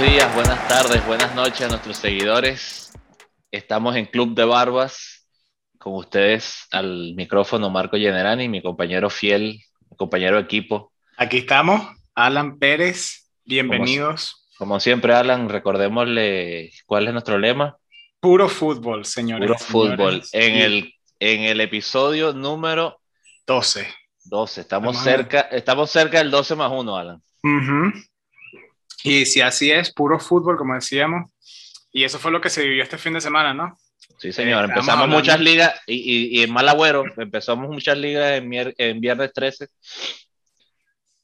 buenos días, buenas tardes, buenas noches a nuestros seguidores. Estamos en Club de Barbas. Con ustedes al micrófono Marco Generani, mi compañero fiel, mi compañero equipo. Aquí estamos, Alan Pérez. Bienvenidos. Como, como siempre, Alan, recordémosle cuál es nuestro lema. Puro fútbol, señores. Puro fútbol. En el, en el episodio número 12. 12. Estamos cerca, estamos cerca del 12 más 1, Alan. Y si así es, puro fútbol, como decíamos. Y eso fue lo que se vivió este fin de semana, ¿no? Sí, señor. empezamos muchas ligas y, y, en mal agüero, empezamos muchas ligas en, en viernes 13.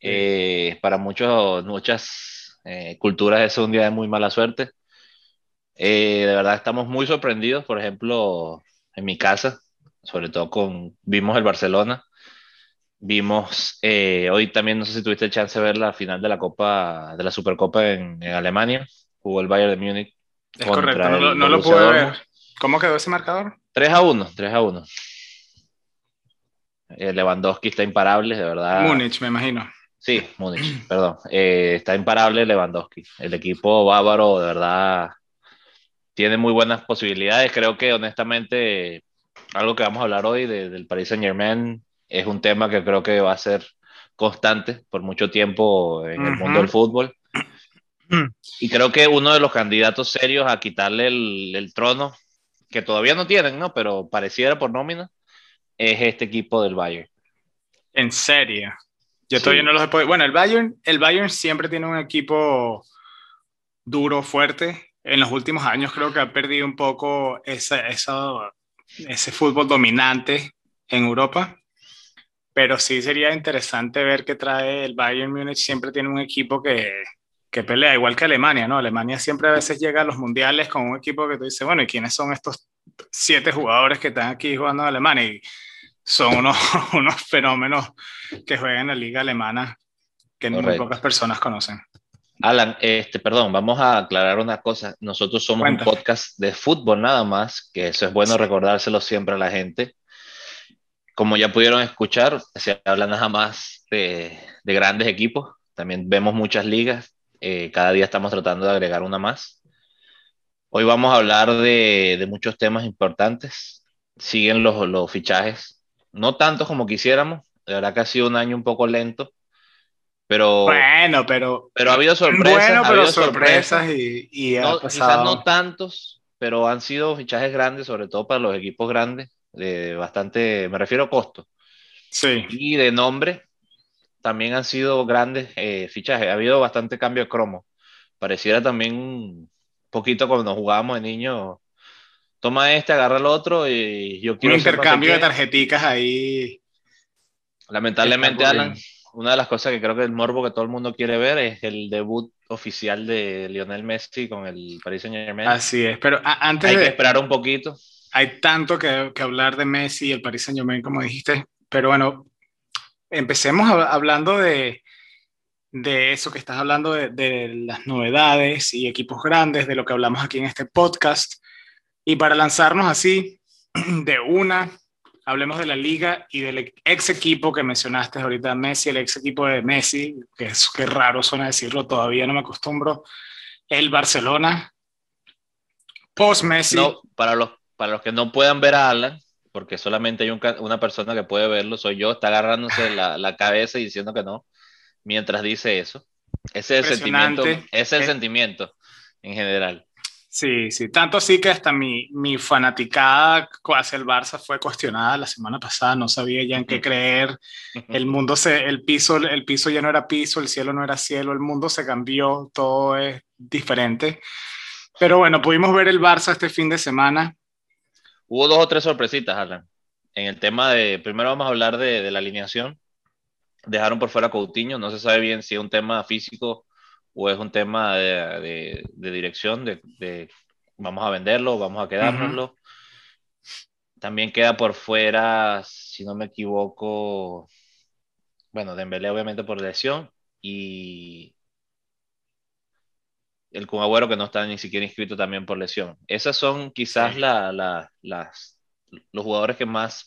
Eh, para muchos, muchas eh, culturas es un día de muy mala suerte. Eh, de verdad estamos muy sorprendidos, por ejemplo, en mi casa, sobre todo con, vimos el Barcelona, vimos, hoy también no sé si tuviste chance de ver la final de la Copa, de la Supercopa en, Alemania, jugó el Bayern de Múnich. Es correcto, no, no lo pude ver. ¿Cómo quedó ese marcador? 3 a 1, 3 a 1. Lewandowski está imparable, de verdad. Múnich, me imagino. Sí, Múnich, perdón. Eh, está imparable Lewandowski. El equipo bávaro, de verdad, tiene muy buenas posibilidades. Creo que, honestamente, algo que vamos a hablar hoy del Paris Saint Germain es un tema que creo que va a ser constante por mucho tiempo en el mundo del fútbol. Y creo que uno de los candidatos serios a quitarle el, el trono que todavía no tienen, ¿no? Pero pareciera por nómina, es este equipo del Bayern. ¿En serio? Yo todavía no los he podido... Bueno, el Bayern, el Bayern siempre tiene un equipo duro, fuerte. En los últimos años creo que ha perdido un poco esa, esa, ese fútbol dominante en Europa. Pero sí sería interesante ver qué trae el Bayern Múnich. Siempre tiene un equipo que, que pelea, igual que Alemania, ¿no? Alemania siempre a veces llega a los mundiales con un equipo que tú dices, bueno, ¿y quiénes son estos siete jugadores que están aquí jugando en Alemania? Y son unos, unos fenómenos que juegan en la liga alemana que muy pocas personas conocen. Alan, este, perdón, vamos a aclarar una cosa. Nosotros somos un podcast de fútbol nada más, que eso es bueno recordárselo siempre a la gente. Como ya pudieron escuchar, se habla nada más de, de grandes equipos. También vemos muchas ligas eh, cada día estamos tratando de agregar una más. Hoy vamos a hablar de, de muchos temas importantes. Siguen los, los, fichajes, no tantos como quisiéramos. De verdad que ha sido un año un poco lento. Pero, bueno, pero, pero ha habido sorpresas. Bueno, pero sorpresas, y, y no, quizás no tantos, pero han sido fichajes grandes, sobre todo para los equipos grandes, de bastante, me refiero a costo. Sí. Y de nombre, también han sido grandes eh, fichajes. Ha habido bastante cambio de cromo. Pareciera también un poquito cuando jugábamos de niño. Toma este, agarra el otro y yo quiero. Un intercambio de tarjeticas ahí. Lamentablemente, Alan, una de las cosas que creo que el morbo que todo el mundo quiere ver es el debut oficial de Lionel Messi con el Paris Saint Germain. Así es, pero antes hay de, que esperar un poquito. Hay tanto que, que hablar de Messi y el Paris Saint Germain, como dijiste, pero bueno, empecemos hablando de, de eso que estás hablando, de, las novedades y equipos grandes, de lo que hablamos aquí en este podcast. Y para lanzarnos así, de una, hablemos de la liga y del ex equipo que mencionaste ahorita, Messi, el ex equipo de Messi, que es que raro suena decirlo, todavía no me acostumbro, el Barcelona, post-Messi. No, para, los, para los que no puedan ver a Alan, porque solamente hay una persona que puede verlo, soy yo, está agarrándose la, la, cabeza y diciendo que no, mientras dice eso. Ese es el sentimiento, ese es el eh, sentimiento en general. Sí, sí, tanto así que hasta mi, mi fanaticada hacia el Barça fue cuestionada la semana pasada, no sabía ya en qué creer, el mundo se, el piso, el piso ya no era piso, el cielo no era cielo, el mundo se cambió, todo es diferente. Pero bueno, pudimos ver el Barça este fin de semana, Hubo dos o tres sorpresitas, Alan. En el tema de, primero vamos a hablar de, de la alineación. Dejaron por fuera a Coutinho, no se sabe bien si es un tema físico o es un tema de, de, dirección, de, vamos a venderlo, vamos a quedárnoslo. También queda por fuera, si no me equivoco, bueno, Dembélé obviamente por lesión y el Kun Agüero que no está ni siquiera inscrito también por lesión. Esas son quizás sí. la, la, las, los jugadores que más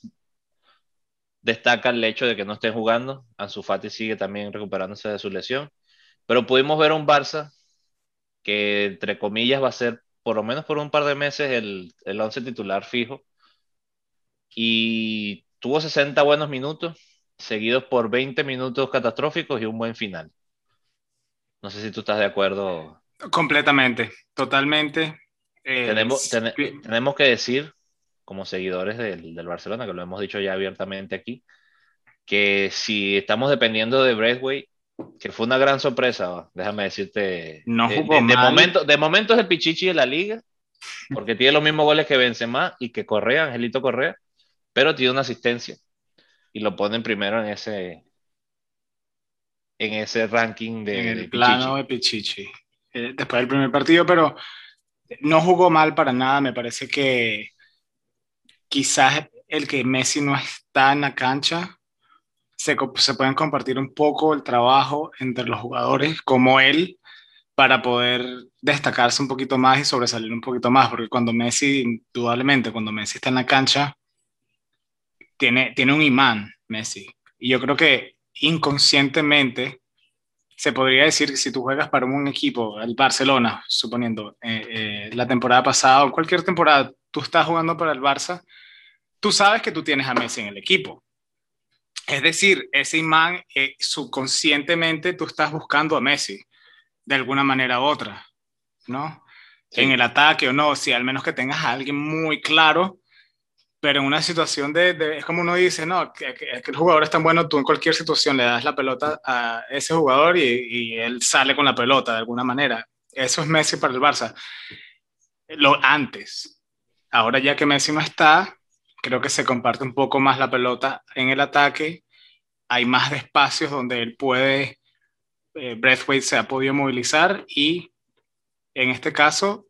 destacan el hecho de que no estén jugando. Ansu Fati sigue también recuperándose de su lesión. Pero pudimos ver a un Barça que entre comillas va a ser por lo menos por un par de meses el, el once titular fijo. Y tuvo 60 buenos minutos, seguidos por 20 minutos catastróficos y un buen final. No sé si tú estás de acuerdo. Completamente, totalmente. Eh, tenemos, tenemos que decir, como seguidores del, del, Barcelona, que lo hemos dicho ya abiertamente aquí, que si estamos dependiendo de Breathway, que fue una gran sorpresa, déjame decirte. No de, de, momento, de momento es el Pichichi de la liga, porque tiene los mismos goles que Benzema y que Correa, Angelito Correa, pero tiene una asistencia y lo ponen primero en ese en ese ranking de, en el plano de Pichichi. Eh, después del primer partido, pero no jugó mal para nada. Me parece que quizás el que Messi no está en la cancha se, se pueden compartir un poco el trabajo entre los jugadores como él para poder destacarse un poquito más y sobresalir un poquito más, porque cuando Messi, indudablemente, cuando Messi está en la cancha, tiene, tiene un imán, Messi. Y yo creo que inconscientemente se podría decir que si tú juegas para un equipo, el Barcelona, suponiendo, eh, eh, la temporada pasada o cualquier temporada, tú estás jugando para el Barça, tú sabes que tú tienes a Messi en el equipo. Es decir, ese imán, eh, subconscientemente tú estás buscando a Messi, de alguna manera u otra, ¿no? En el ataque o no, si al menos que tengas a alguien muy claro pero en una situación de, es como uno dice, no, que, el jugador es tan bueno, tú en cualquier situación le das la pelota a ese jugador y, y, él sale con la pelota de alguna manera. Eso es Messi para el Barça. Lo antes. Ahora ya que Messi no está, creo que se comparte un poco más la pelota en el ataque. Hay más espacios donde él puede, eh, Breathwaite se ha podido movilizar y en este caso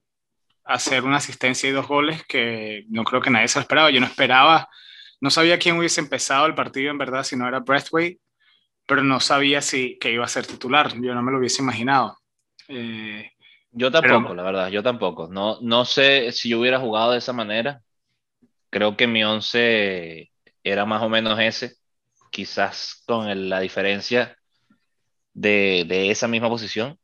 hacer una asistencia y dos goles que no creo que nadie se lo esperaba. Yo no esperaba, no sabía quién hubiese empezado el partido en verdad si no era Breathwaite, pero no sabía si que iba a ser titular. Yo no me lo hubiese imaginado. Eh, yo tampoco, la verdad, yo tampoco. No, no sé si yo hubiera jugado de esa manera. Creo que mi once era más o menos ese, quizás con la diferencia de, de esa misma posición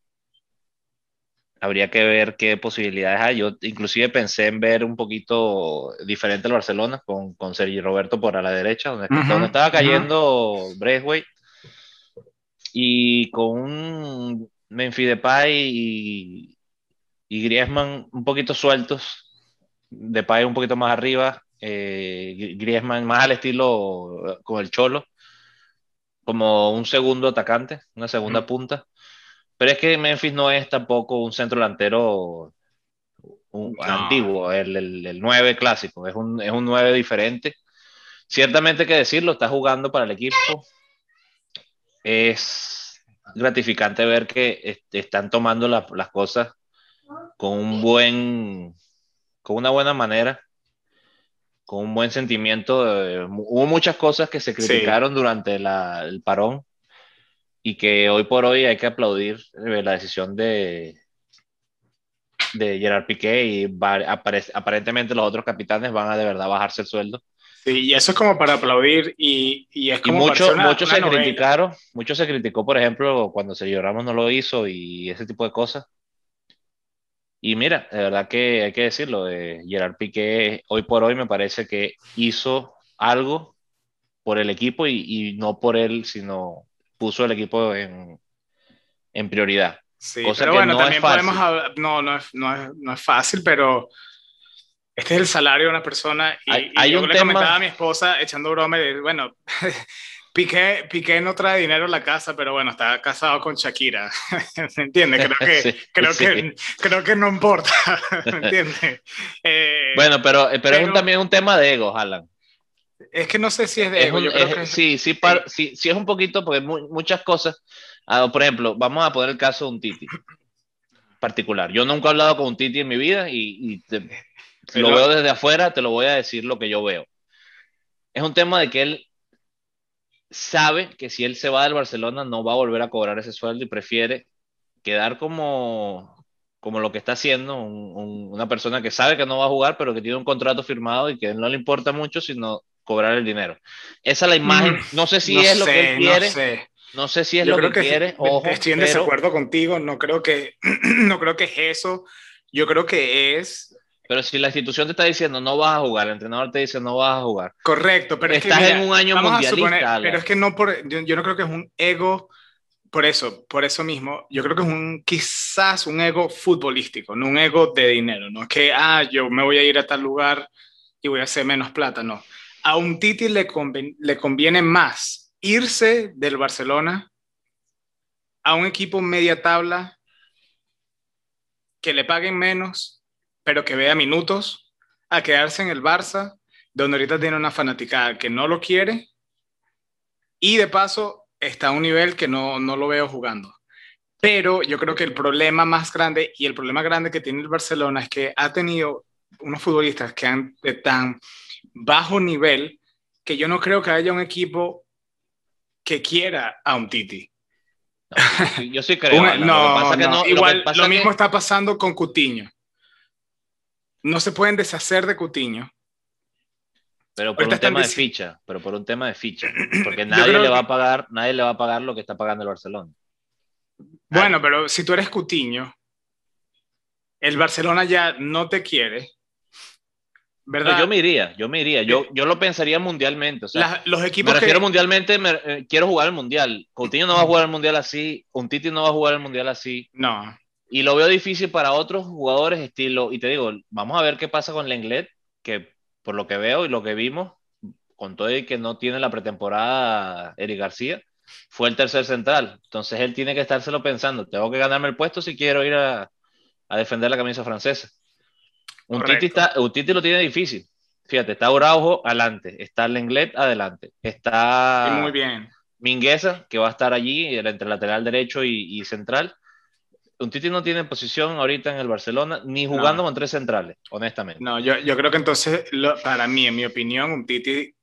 habría que ver qué posibilidades hay. Yo inclusive pensé en ver un poquito diferente el Barcelona con, con Sergi Roberto por a la derecha, donde, estaba cayendo uh y con un Memphis Depay y, y Griezmann un poquito sueltos, Depay un poquito más arriba, eh, Griezmann más al estilo eh, con el Cholo, como un segundo atacante, una segunda punta pero es que Memphis no es tampoco un centro delantero antiguo, el, el, 9 clásico, es un, es un 9 diferente. Ciertamente hay que decirlo, está jugando para el equipo. Es gratificante ver que están tomando las cosas con un buen, con una buena manera, con un buen sentimiento. hubo muchas cosas que se criticaron durante la, el parón y que hoy por hoy hay que aplaudir eh, la decisión de, de Gerard Piqué y aparentemente los otros capitanes van a de verdad bajarse el sueldo. Sí, y eso es como para aplaudir y, y es como muchos mucho se criticaron, mucho se criticó, por ejemplo, cuando Sergio Ramos no lo hizo y ese tipo de cosas. Y mira, de verdad que hay que decirlo, de Gerard Piqué hoy por hoy me parece que hizo algo por el equipo y, y no por él, sino puso el equipo en, en prioridad. Sí, pero bueno, también podemos hablar, no, no es, no, es, no es fácil, pero este es el salario de una persona y, hay, yo un le tema... comentaba a mi esposa echando broma y bueno, Piqué, Piqué no trae dinero a la casa, pero bueno, está casado con Shakira, ¿me entiendes? Creo que, creo, que, creo que no importa, ¿me entiendes? Eh, bueno, pero, pero, pero, es también un tema de ego, Alan. Es que no sé si es de ego. Sí, sí, sí, sí, es un poquito, porque muchas cosas. Ah, por ejemplo, vamos a poner el caso de un Titi particular. Yo nunca he hablado con un Titi en mi vida y, lo veo desde afuera, te lo voy a decir lo que yo veo. Es un tema de que él sabe que si él se va del Barcelona no va a volver a cobrar ese sueldo y prefiere quedar como, como lo que está haciendo, una persona que sabe que no va a jugar, pero que tiene un contrato firmado y que no le importa mucho, sino cobrar el dinero. Esa es la imagen, mm, no sé si es lo que él quiere. No sé si es lo que, quiere. Ojo, estoy en desacuerdo contigo. No creo que, no creo que es eso. Yo creo que es. Pero si la institución te está diciendo no vas a jugar, el entrenador te dice no vas a jugar. Correcto, pero estás es que, en un año mundialista. pero es que no por, yo, no creo que es un ego. Por eso, por eso mismo, yo creo que es un quizás un ego futbolístico, no un ego de dinero, no es que ah yo me voy a ir a tal lugar y voy a hacer menos plata, no. A un Titi le, le conviene más irse del Barcelona a un equipo media tabla que le paguen menos, pero que vea minutos, a quedarse en el Barça, donde ahorita tiene una fanaticada que no lo quiere y de paso está a un nivel que no, no lo veo jugando. Pero yo creo que el problema más grande y el problema grande que tiene el Barcelona es que ha tenido unos futbolistas que han tan bajo nivel que yo no creo que haya un equipo que quiera a un Titi. yo sí creo. no, igual lo, mismo está pasando con Cutiño. No se pueden deshacer de Cutiño. Pero por un tema de ficha, pero por un tema de ficha, porque nadie le va a pagar, nadie le va a pagar lo que está pagando el Barcelona. Bueno, pero si tú eres Cutiño, el Barcelona ya no te quiere, ¿verdad? yo me iría, yo me iría, yo, yo lo pensaría mundialmente. O sea, los equipos me refiero mundialmente, eh, quiero jugar el mundial. Coutinho no va a jugar el mundial así, un Titi no va a jugar el mundial así. No. Y lo veo difícil para otros jugadores estilo, y te digo, vamos a ver qué pasa con Lenglet, que por lo que veo y lo que vimos, con todo y que no tiene la pretemporada Eric García, fue el tercer central. Entonces él tiene que estárselo pensando, tengo que ganarme el puesto si quiero ir a, a defender la camisa francesa. Un titi, está, un titi, lo tiene difícil. Fíjate, está Araujo adelante, está Lenglet adelante, está muy bien. Mingueza, que va a estar allí entre lateral derecho y, central. Un Titi no tiene posición ahorita en el Barcelona, ni jugando con tres centrales, honestamente. No, yo, yo creo que entonces, para mí, en mi opinión, un Titi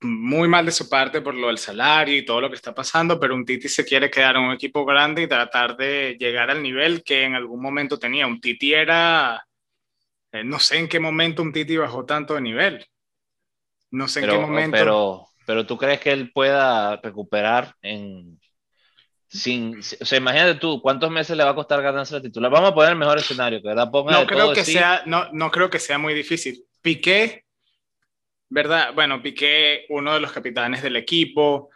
muy mal de su parte por lo del salario y todo lo que está pasando, pero un Titi se quiere quedar en un equipo grande y tratar de llegar al nivel que en algún momento tenía. Un Titi era, eh, no sé en qué momento un Titi bajó tanto de nivel. No sé en qué momento. Pero, pero tú crees que él pueda recuperar en... Sin, o sea, imagínate tú, ¿cuántos meses le va a costar ganarse la titular? Vamos a poner el mejor escenario, que verdad no creo que sea, no, no creo que sea muy difícil. Piqué ¿verdad? Bueno, Piqué, uno de los capitanes del equipo,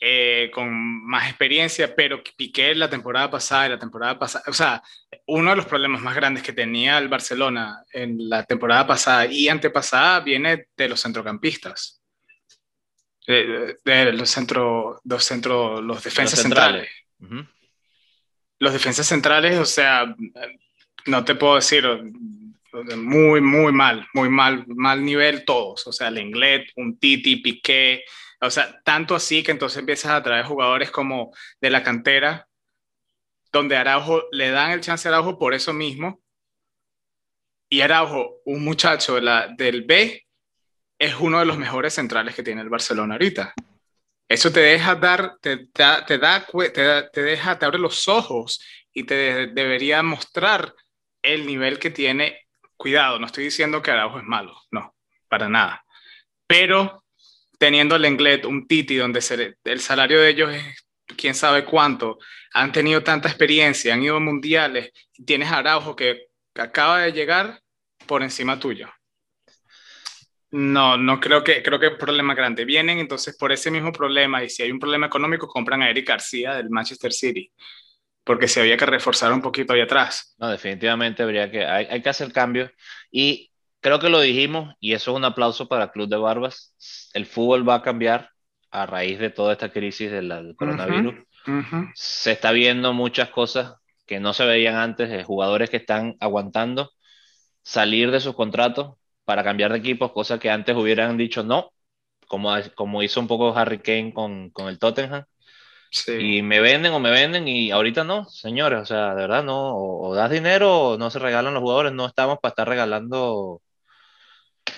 eh, con más experiencia, pero Piqué la temporada pasada y la temporada pasada, o sea, uno de los problemas más grandes que tenía el Barcelona en la temporada pasada y antepasada viene de los centrocampistas. De, los centros, los centros, los defensas centrales. Los defensas centrales, o sea, no te puedo decir, muy, muy mal, muy mal, mal nivel todos. O sea, Lenglet, un Titi, Piqué, o sea, tanto así que entonces empiezas a traer jugadores como de la cantera, donde Araujo le dan el chance a Araujo por eso mismo. Y Araujo, un muchacho de del B, es uno de los mejores centrales que tiene el Barcelona ahorita. Eso te deja dar, te, te, da, te, deja, te abre los ojos y te debería mostrar el nivel que tiene Cuidado, no estoy diciendo que Araujo es malo, no, para nada. Pero teniendo el Englet, un Titi, donde el salario de ellos es quién sabe cuánto, han tenido tanta experiencia, han ido a mundiales, tienes Araujo que acaba de llegar por encima tuyo. No, no creo que, creo que es un problema grande. Vienen entonces por ese mismo problema y si hay un problema económico compran a Eric García del Manchester City porque se había que reforzar un poquito ahí atrás. No, definitivamente habría que, hay, hay que hacer cambios y creo que lo dijimos y eso es un aplauso para el Club de Barbas. El fútbol va a cambiar a raíz de toda esta crisis del, coronavirus. Se está viendo muchas cosas que no se veían antes, de jugadores que están aguantando salir de sus contratos para cambiar de equipos, cosas que antes hubieran dicho no, como, como hizo un poco Harry Kane con, con el Tottenham. Y me venden o me venden y ahorita no, señores, o sea, de verdad no, o, das dinero o no se regalan los jugadores, no estamos para estar regalando.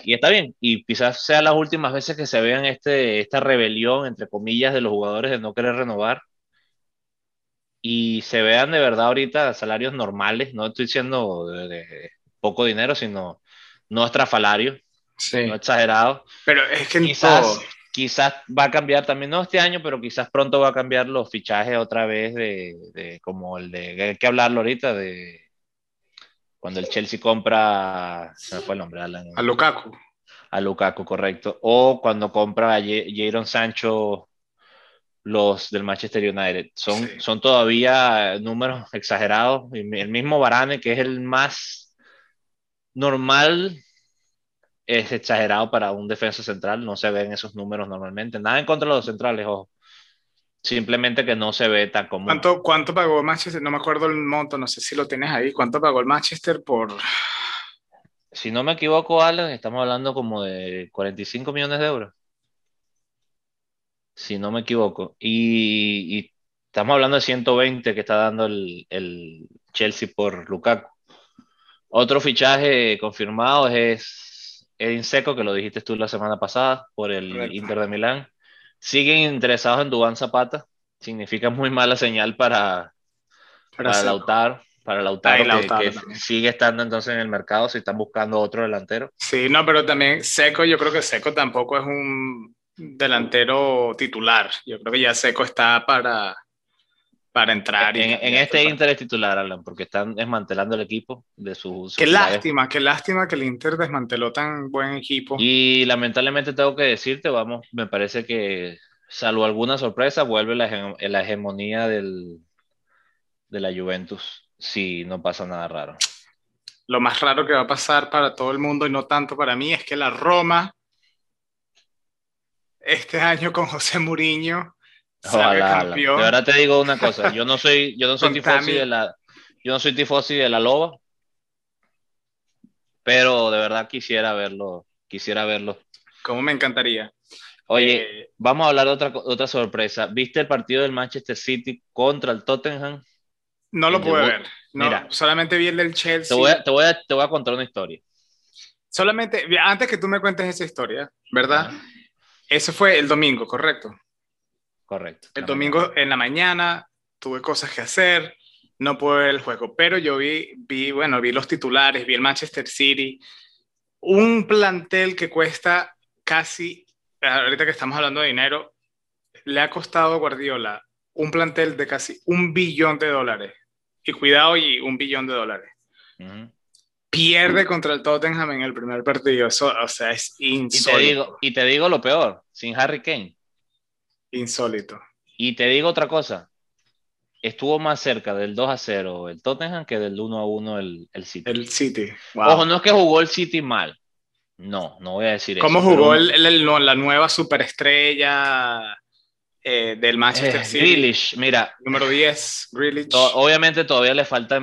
Y está bien, y quizás sea las últimas veces que se vean este, esta rebelión, entre comillas, de los jugadores de no querer renovar y se vean de verdad ahorita salarios normales, no estoy diciendo de, poco dinero, sino no estrafalario, no exagerado. Pero es que quizás, quizás va a cambiar también, no este año, pero quizás pronto va a cambiar los fichajes otra vez de, como el de, hay que hablarlo ahorita, de cuando el Chelsea compra, se me fue el nombre, A Lukaku. A Lukaku, correcto. O cuando compra a Jadon Sancho los del Manchester United. Son, son todavía números exagerados. El mismo Varane, que es el más normal es exagerado para un defensa central, no se ven esos números normalmente. Nada en contra de los centrales, ojo. Simplemente que no se ve tan común. ¿Cuánto, ¿Cuánto pagó Manchester? No me acuerdo el monto, no sé si lo tienes ahí. ¿Cuánto pagó el Manchester por...? Si no me equivoco, Alan, estamos hablando como de 45 millones de euros. Si no me equivoco. Y, estamos hablando de 120 que está dando el, el Chelsea por Lukaku. Otro fichaje confirmado es Edin Seco, que lo dijiste tú la semana pasada, por el Inter de Milán. Siguen interesados en Dubán Zapata. Significa muy mala señal para, para, Lautaro. Para Lautaro, que, sigue estando entonces en el mercado si están buscando otro delantero. Sí, no, pero también Seco, yo creo que Seco tampoco es un delantero titular. Yo creo que ya Seco está para, para entrar. En, este Inter es titular, Alan, porque están desmantelando el equipo de sus... Qué lástima, qué lástima que el Inter desmanteló tan buen equipo. Y lamentablemente tengo que decirte, vamos, me parece que salvo alguna sorpresa, vuelve la, la hegemonía del, de la Juventus, si no pasa nada raro. Lo más raro que va a pasar para todo el mundo y no tanto para mí es que la Roma este año con José Mourinho de verdad te digo una cosa, yo no soy, yo no soy tifosi de la, yo no soy tifosi de la loba, pero de verdad quisiera verlo, quisiera verlo. Como me encantaría. Oye, eh, vamos a hablar de otra, otra sorpresa. ¿Viste el partido del Manchester City contra el Tottenham? No lo pude ver. Mira, solamente vi el del Chelsea. Te voy, a, te, voy a, te voy a contar una historia. Solamente, antes que tú me cuentes esa historia, ¿verdad? Ese fue el domingo, ¿correcto? Correcto. El domingo en la mañana tuve cosas que hacer, no pude ver el juego, pero yo vi, vi, bueno, vi los titulares, vi el Manchester City, un plantel que cuesta casi, ahorita que estamos hablando de dinero, le ha costado a Guardiola un plantel de casi un billón de dólares. Y cuidado, y un billón de dólares. Pierde contra el Tottenham en el primer partido. Eso, o sea, es insólito. Y te digo, y te digo lo peor, sin Harry Kane. Insólito. Y te digo otra cosa. Estuvo más cerca del 2 a 0 el Tottenham que del 1 a 1 el, el City. El City. Ojo, no es que jugó el City mal. No, no voy a decir ¿Cómo eso. ¿Cómo jugó la nueva superestrella eh, del Manchester eh, City? Grealish, mira. Número 10, Grealish. obviamente todavía le falta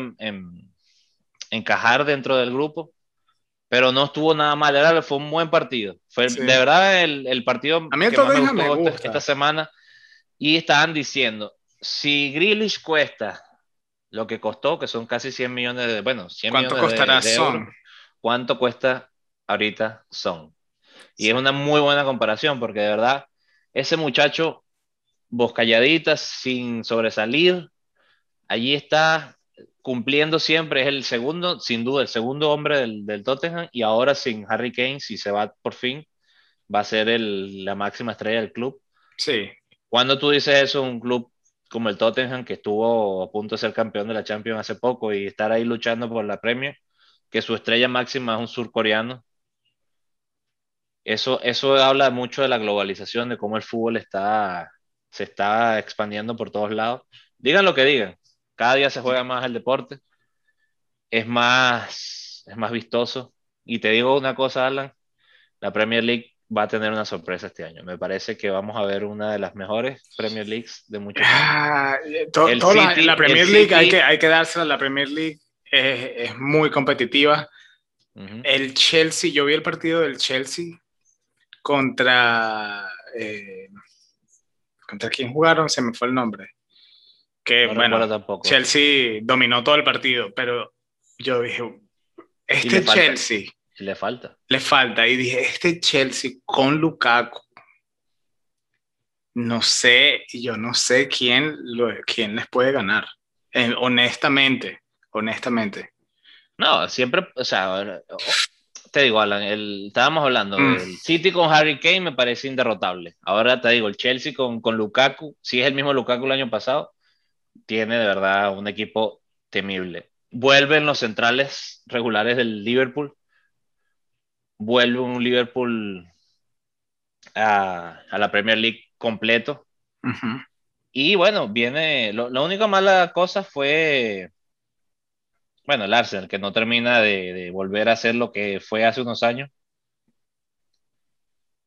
encajar dentro del grupo, pero no estuvo nada mal, era, fue un buen partido. Fue de verdad el, el partido a mí que más me gustó esta, semana. Y estaban diciendo, si Grealish cuesta lo que costó, que son casi 100 millones de, bueno, 100 ¿Cuánto millones costará de, Son? ¿cuánto cuesta ahorita Son? Y es una muy buena comparación, porque de verdad, ese muchacho, vos calladitas, sin sobresalir, allí está cumpliendo siempre, es el segundo, sin duda, el segundo hombre del, del, Tottenham y ahora sin Harry Kane, si se va por fin, va a ser el, la máxima estrella del club. Sí. Cuando tú dices eso, un club como el Tottenham, que estuvo a punto de ser campeón de la Champions hace poco y estar ahí luchando por la Premier, que su estrella máxima es un surcoreano. Eso, eso habla mucho de la globalización, de cómo el fútbol está, se está expandiendo por todos lados. Digan lo que digan, cada día se juega más el deporte, es más, es más vistoso. Y te digo una cosa, Alan, la Premier League va a tener una sorpresa este año. Me parece que vamos a ver una de las mejores Premier Leagues de muchos años. Ah, la, Premier League hay, que, hay que dársela, la Premier League es, muy competitiva. El Chelsea, yo vi el partido del Chelsea contra... Eh, ¿Contra quién jugaron? Se me fue el nombre que bueno, Chelsea dominó todo el partido, pero yo dije, este Chelsea... Le falta. Le falta. Y dije, este Chelsea con Lukaku, no sé, yo no sé quién, lo, quién les puede ganar. honestamente, honestamente. No, siempre, o sea, te digo, Alan, el, estábamos hablando mm. del City con Harry Kane me parece inderrotable. Ahora te digo, el Chelsea con, con Lukaku, si es el mismo Lukaku el año pasado, tiene de verdad un equipo temible. Vuelven los centrales regulares del Liverpool. Vuelve un Liverpool a, la Premier League completo. Y bueno, viene. la única mala cosa fue. Bueno, el Arsenal, que no termina de, volver a ser lo que fue hace unos años.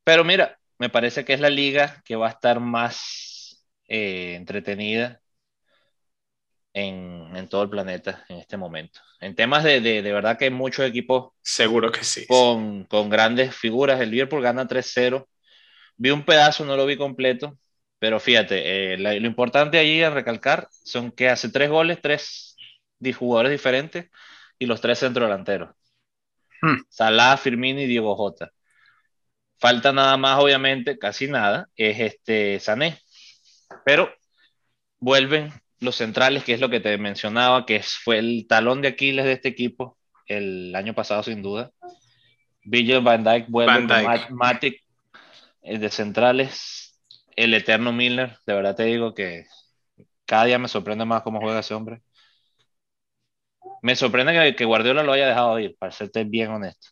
Pero mira, me parece que es la liga que va a estar más eh, entretenida en, todo el planeta en este momento. En temas de, de, verdad que hay muchos equipos. Seguro que sí. Con, con grandes figuras. El Liverpool gana 3-0. Vi un pedazo, no lo vi completo. Pero fíjate, eh, lo importante allí a recalcar son que hace tres goles, tres jugadores diferentes y los tres centrodelanteros. Hmm. Salah, Firmino y Diego Jota. Falta nada más, obviamente, casi nada, es este Sané. Pero vuelven los centrales, que es lo que te mencionaba, que fue el talón de Aquiles de este equipo el año pasado, sin duda. Virgil Van Dyke vuelve con Matic eh, de centrales, el eterno Miller, de verdad te digo que cada día me sorprende más cómo juega ese hombre. Me sorprende que, Guardiola lo haya dejado ir, para serte bien honesto.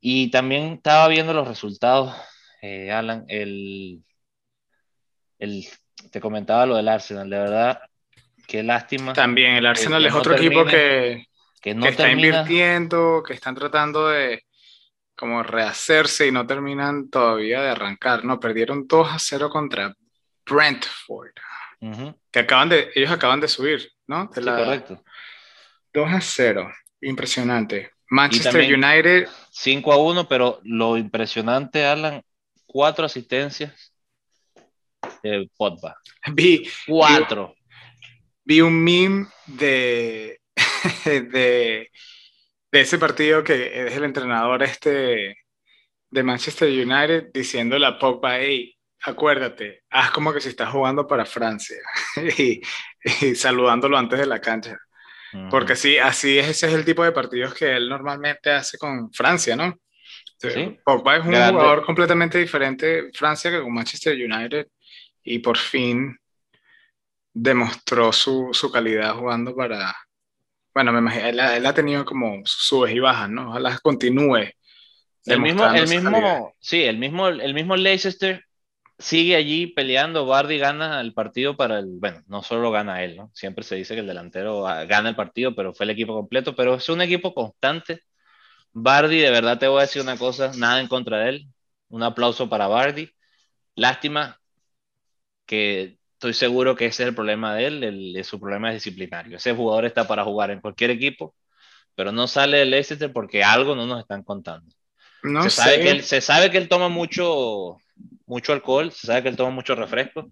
Y también estaba viendo los resultados, eh, Alan, el, el te comentaba lo del Arsenal, de verdad, qué lástima. También el Arsenal es otro equipo que, que, no está invirtiendo, que están tratando de como rehacerse y no terminan todavía de arrancar, ¿no? Perdieron 2 a 0 contra Brentford, que acaban de, ellos acaban de subir, ¿no? sí, correcto. 2 a 0, impresionante. Manchester United. 5 a 1, pero lo impresionante, Alan, cuatro asistencias de Pogba. Vi cuatro. Vi, un meme de, de, de, ese partido que es el entrenador este de Manchester United diciéndole a Pogba, hey, acuérdate, haz como que si estás jugando para Francia y, saludándolo antes de la cancha. Porque sí, así es, ese es el tipo de partidos que él normalmente hace con Francia, ¿no? Pogba es un jugador completamente diferente Francia que con Manchester United y por fin demostró su, su calidad jugando para... Bueno, me imagino, él, ha tenido como subes y bajas, ¿no? Ojalá continúe. El mismo, el mismo, sí, el mismo, el mismo Leicester sigue allí peleando. Bardi gana el partido para el, bueno, no solo gana él, ¿no? Siempre se dice que el delantero gana el partido, pero fue el equipo completo, pero es un equipo constante. Bardi, de verdad te voy a decir una cosa, nada en contra de él. Un aplauso para Bardi. Lástima que estoy seguro que ese es el problema de él, el, su problema es disciplinario. Ese jugador está para jugar en cualquier equipo, pero no sale del Leicester porque algo no nos están contando. No se, Sabe que él, se sabe que él toma mucho, mucho alcohol, se sabe que él toma mucho refresco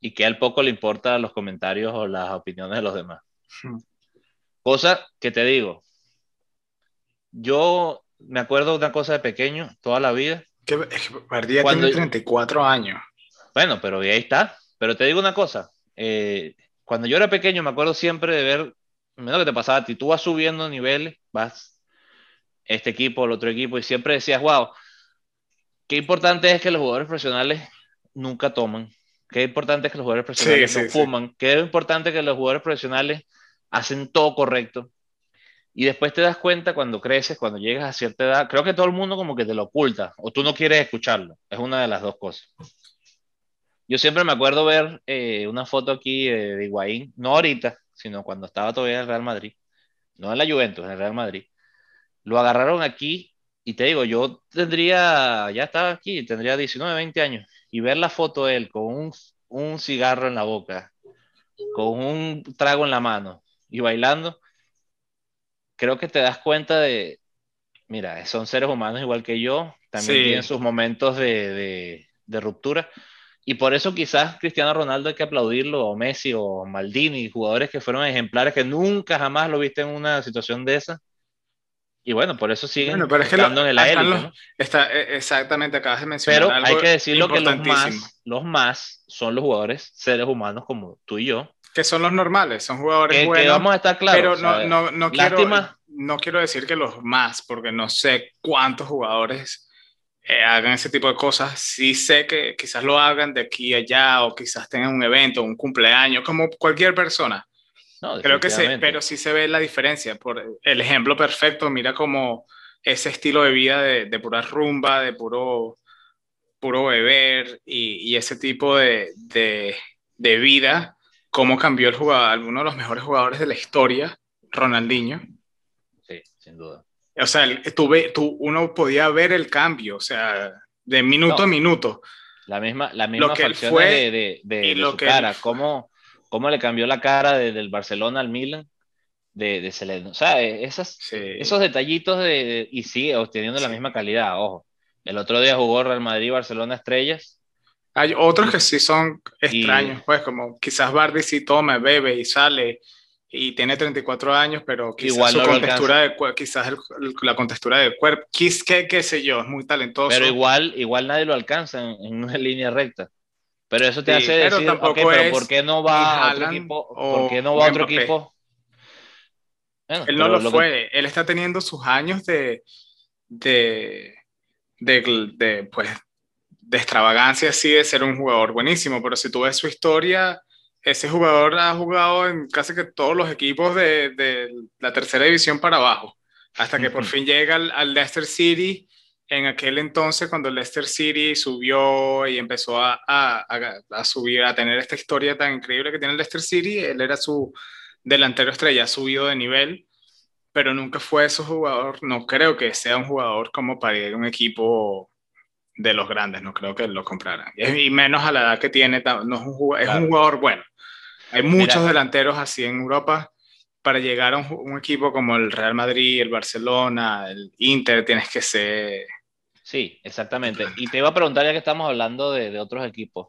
y que a él poco le importa los comentarios o las opiniones de los demás. Hmm. Cosa que te digo, yo me acuerdo de una cosa de pequeño, toda la vida. Que, Perdía tiene 34 años. Bueno, pero ahí está. Pero te digo una cosa, eh, cuando yo era pequeño me acuerdo siempre de ver, menos que te pasaba a ti, tú vas subiendo niveles, vas este equipo, el otro equipo, y siempre decías, wow, qué importante es que los jugadores profesionales nunca toman, qué importante es que los jugadores profesionales no fuman, qué importante es que los jugadores profesionales hacen todo correcto. Y después te das cuenta cuando creces, cuando llegas a cierta edad, creo que todo el mundo como que te lo oculta o tú no quieres escucharlo. Es una de las dos cosas. Yo siempre me acuerdo ver eh, una foto aquí de Higuaín, no ahorita, sino cuando estaba todavía en el Real Madrid, no en la Juventus, en el Real Madrid. Lo agarraron aquí y te digo, yo tendría, ya estaba aquí, tendría 19, 20 años, y ver la foto de él con un, un cigarro en la boca, con un trago en la mano y bailando, creo que te das cuenta de, mira, son seres humanos igual que yo, también tienen sus momentos de, de, de, ruptura, y por eso quizás Cristiano Ronaldo hay que aplaudirlo, o Messi, o Maldini, jugadores que fueron ejemplares que nunca jamás lo viste en una situación de esa. Y bueno, por eso siguen bueno, estando en el aire. Está, e, exactamente, acabas de mencionar. Pero hay que decirlo que los más, los más son los jugadores, seres humanos como tú y yo. Que son los normales, son jugadores buenos. Que vamos a estar claros. Pero no, no, no quiero, no quiero decir que los más, porque no sé cuántos jugadores eh, hagan ese tipo de cosas. Sí sé que quizás lo hagan de aquí a allá o quizás tengan un evento, un cumpleaños, como cualquier persona. No, Creo que sí, pero sí se ve la diferencia. Por el ejemplo perfecto, mira como ese estilo de vida de, de pura rumba, de puro, puro beber y, y ese tipo de, de, de, vida, cómo cambió el jugador, uno de los mejores jugadores de la historia, Ronaldinho. Sí, sin duda. O sea, tú, tú, uno podía ver el cambio, o sea, de minuto a minuto. La misma, la misma fue, de, de, de, su cara, cómo, cómo le cambió la cara del Barcelona al Milan de, de O sea, esas, esos detallitos de, y sigue obteniendo la misma calidad, ojo. El otro día jugó Real Madrid, Barcelona Estrellas. Hay otros que sí son extraños, pues como quizás Bardi sí toma, bebe y sale y tiene 34 años, pero quizás Igual su contextura de quizás la contextura del cuerpo, qué, qué sé yo, es muy talentoso. Pero igual, igual nadie lo alcanza en, una línea recta. Pero eso te hace decir, okay, pero ¿por qué no va a otro equipo? ¿Por qué no va otro equipo? él no lo, fue, él está teniendo sus años de, de, de, pues, de extravagancia, así de ser un jugador buenísimo, pero si tú ves su historia, ese jugador ha jugado en casi que todos los equipos de, de la tercera división para abajo, hasta que por fin llega al, al, Leicester City. En aquel entonces, cuando el Leicester City subió y empezó a, a, a, subir, a tener esta historia tan increíble que tiene el Leicester City, él era su delantero estrella, ha subido de nivel, pero nunca fue ese jugador, no creo que sea un jugador como para ir a un equipo de los grandes, no creo que lo compraran. Y menos a la edad que tiene, no es, un jugador, es un jugador bueno. Hay muchos delanteros así en Europa. Para llegar a un, equipo como el Real Madrid, el Barcelona, el Inter, tienes que ser... Sí, exactamente. Y te iba a preguntar, ya que estamos hablando de, de otros equipos,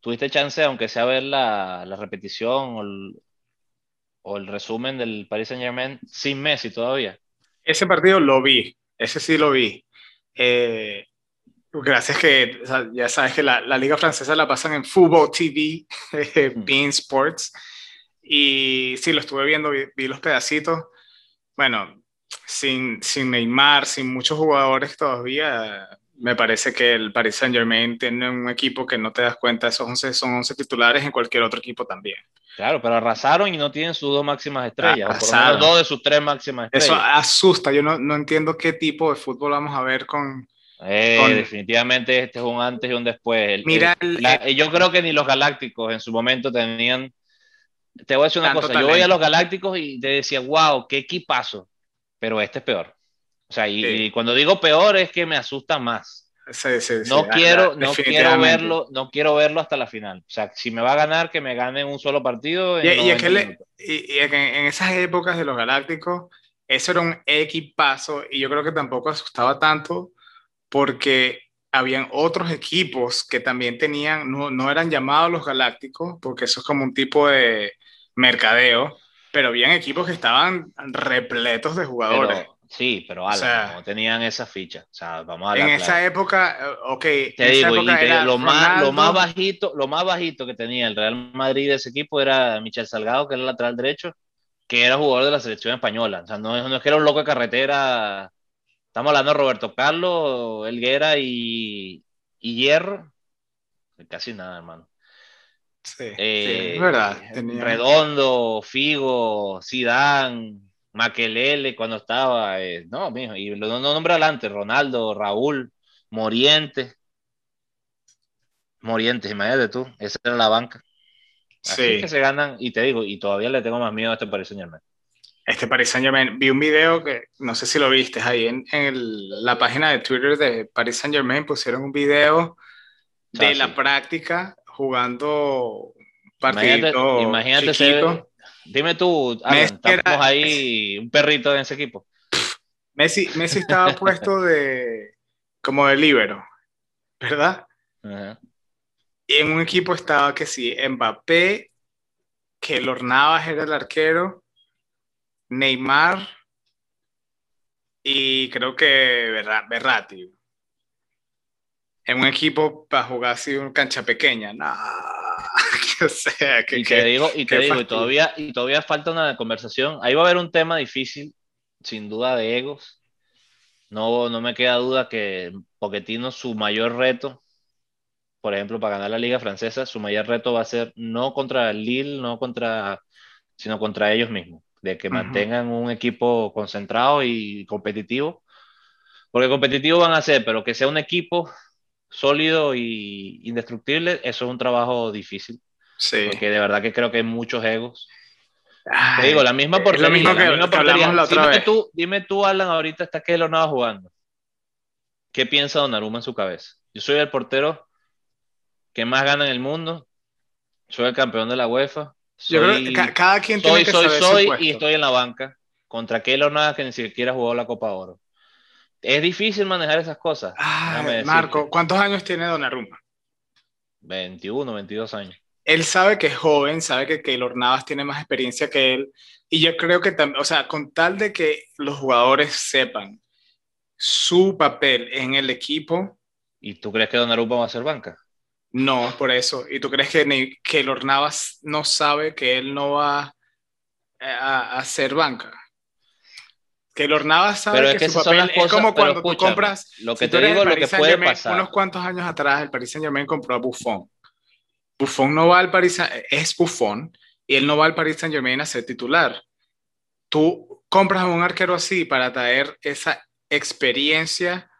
¿tuviste chance, aunque sea ver la, la repetición o el, o el resumen del Paris Saint Germain sin Messi todavía? Ese partido lo vi, ese sí lo vi. Eh, gracias que ya sabes que la, la, liga francesa la pasan en Football TV, mm. Bean Sports, y sí, lo estuve viendo, vi, los pedacitos. Bueno, sin, sin Neymar, sin muchos jugadores todavía, me parece que el Paris Saint Germain tiene un equipo que no te das cuenta, esos 11 son 11 titulares en cualquier otro equipo también. Claro, pero arrasaron y no tienen sus dos máximas estrellas, o por lo menos dos de sus tres máximas estrellas. Eso asusta, yo no, no entiendo qué tipo de fútbol vamos a ver con, eh, Definitivamente este es un antes y un después. Mira, yo creo que ni los Galácticos en su momento tenían... Te voy a decir una cosa, yo voy a los Galácticos y te decía, wow, qué equipazo, pero este es peor. O sea, y, cuando digo peor es que me asusta más. no quiero, no quiero verlo, no quiero verlo hasta la final. O sea, si me va a ganar, que me gane en un solo partido. y, y, y, en esas épocas de los Galácticos, eso era un equipazo y yo creo que tampoco asustaba tanto porque habían otros equipos que también tenían, no, no eran llamados los Galácticos, porque eso es como un tipo de mercadeo, pero habían equipos que estaban repletos de jugadores. Sí, pero algo, no tenían esa ficha. O sea, vamos a En esa época, eh, ok. Te digo, lo, más, lo, más, bajito, lo más bajito que tenía el Real Madrid de ese equipo era Michel Salgado, que era el lateral derecho, que era jugador de la selección española. O sea, no, no es que era un loco de carretera. Estamos hablando de Roberto Carlos, Elguera y, y Hierro. Casi nada, hermano. Sí, eh, es verdad. Redondo, Figo, Zidane, Maquelele cuando estaba, eh, no, mijo, y no, nombra adelante, Ronaldo, Raúl, Moriente. Moriente, imagínate tú, esa era la banca. Así que se ganan, y te digo, y todavía le tengo más miedo a este Paris Saint Germain. Este Paris Saint Germain, vi un video que no sé si lo viste ahí en, en la página de Twitter de Paris Saint Germain, pusieron un video de la práctica jugando partido imagínate, imagínate Dime tú, estamos ahí un perrito en ese equipo. Messi, Messi estaba puesto de como de libero, ¿verdad? Y en un equipo estaba que sí, Mbappé, que Lornavas era el arquero, Neymar y creo que Berratti. En un equipo para jugar así una cancha pequeña. No sea, que, y te digo, y te digo, y todavía, y todavía falta una conversación. Ahí va a haber un tema difícil. sin duda de egos. No, no me queda duda que Pochettino su mayor reto, por ejemplo, para ganar la liga francesa, su mayor reto va a ser no contra el Lille, no contra, sino contra ellos mismos, de que mantengan un equipo concentrado y competitivo. Porque competitivo van a ser, pero que sea un equipo sólido y indestructible, eso es un trabajo difícil. Sí. Porque de verdad que creo que hay muchos egos. Te digo, la misma portería. Lo mismo que, la misma La otra dime, Tú, dime tú, Alan, ahorita está que no va jugando. ¿Qué piensa Donnarumma en su cabeza? Yo soy el portero que más gana en el mundo. Soy el campeón de la UEFA. Yo creo que cada quien tiene que soy, soy y estoy en la banca contra Keylor Navas que ni siquiera jugó la Copa Oro. Es difícil manejar esas cosas. Marco, ¿cuántos años tiene Donnarumma? 21, 22 años él sabe que es joven, sabe que Keylor Navas tiene más experiencia que él, y yo creo que también, o sea, con tal de que los jugadores sepan su papel en el equipo. ¿Y tú crees que Donnarumma va a ser banca? No, por eso. ¿Y tú crees que Keylor Navas no sabe que él no va a, ser banca? Keylor Navas sabe que, su papel es como cuando tú compras. Lo que te digo, lo que puede pasar. Unos cuantos años atrás, el Paris Saint Germain compró a Buffon Buffon no va al Paris, es Buffon, y él no va al Paris Saint Germain a ser titular. Tú compras a un arquero así para traer esa experiencia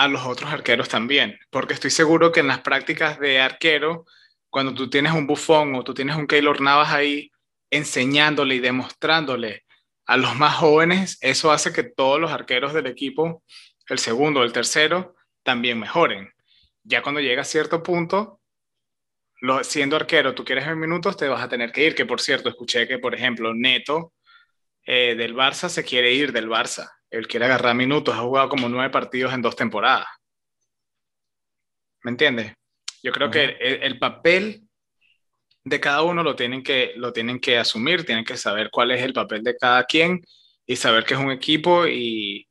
a los otros arqueros también, porque estoy seguro que en las prácticas de arquero, cuando tú tienes un Buffon o tú tienes un Keylor Navas ahí enseñándole y demostrándole a los más jóvenes, eso hace que todos los arqueros del equipo, el segundo, el tercero, también mejoren. Ya cuando llega a cierto punto, siendo arquero, tú quieres ver minutos, te vas a tener que ir. Que por cierto, escuché que, por ejemplo, Neto eh, del Barça se quiere ir del Barça. Él quiere agarrar minutos, ha jugado como nueve partidos en dos temporadas. ¿Me entiendes? Yo creo que el, papel de cada uno lo tienen, que, lo tienen que asumir, tienen que saber cuál es el papel de cada quien y saber que es un equipo y,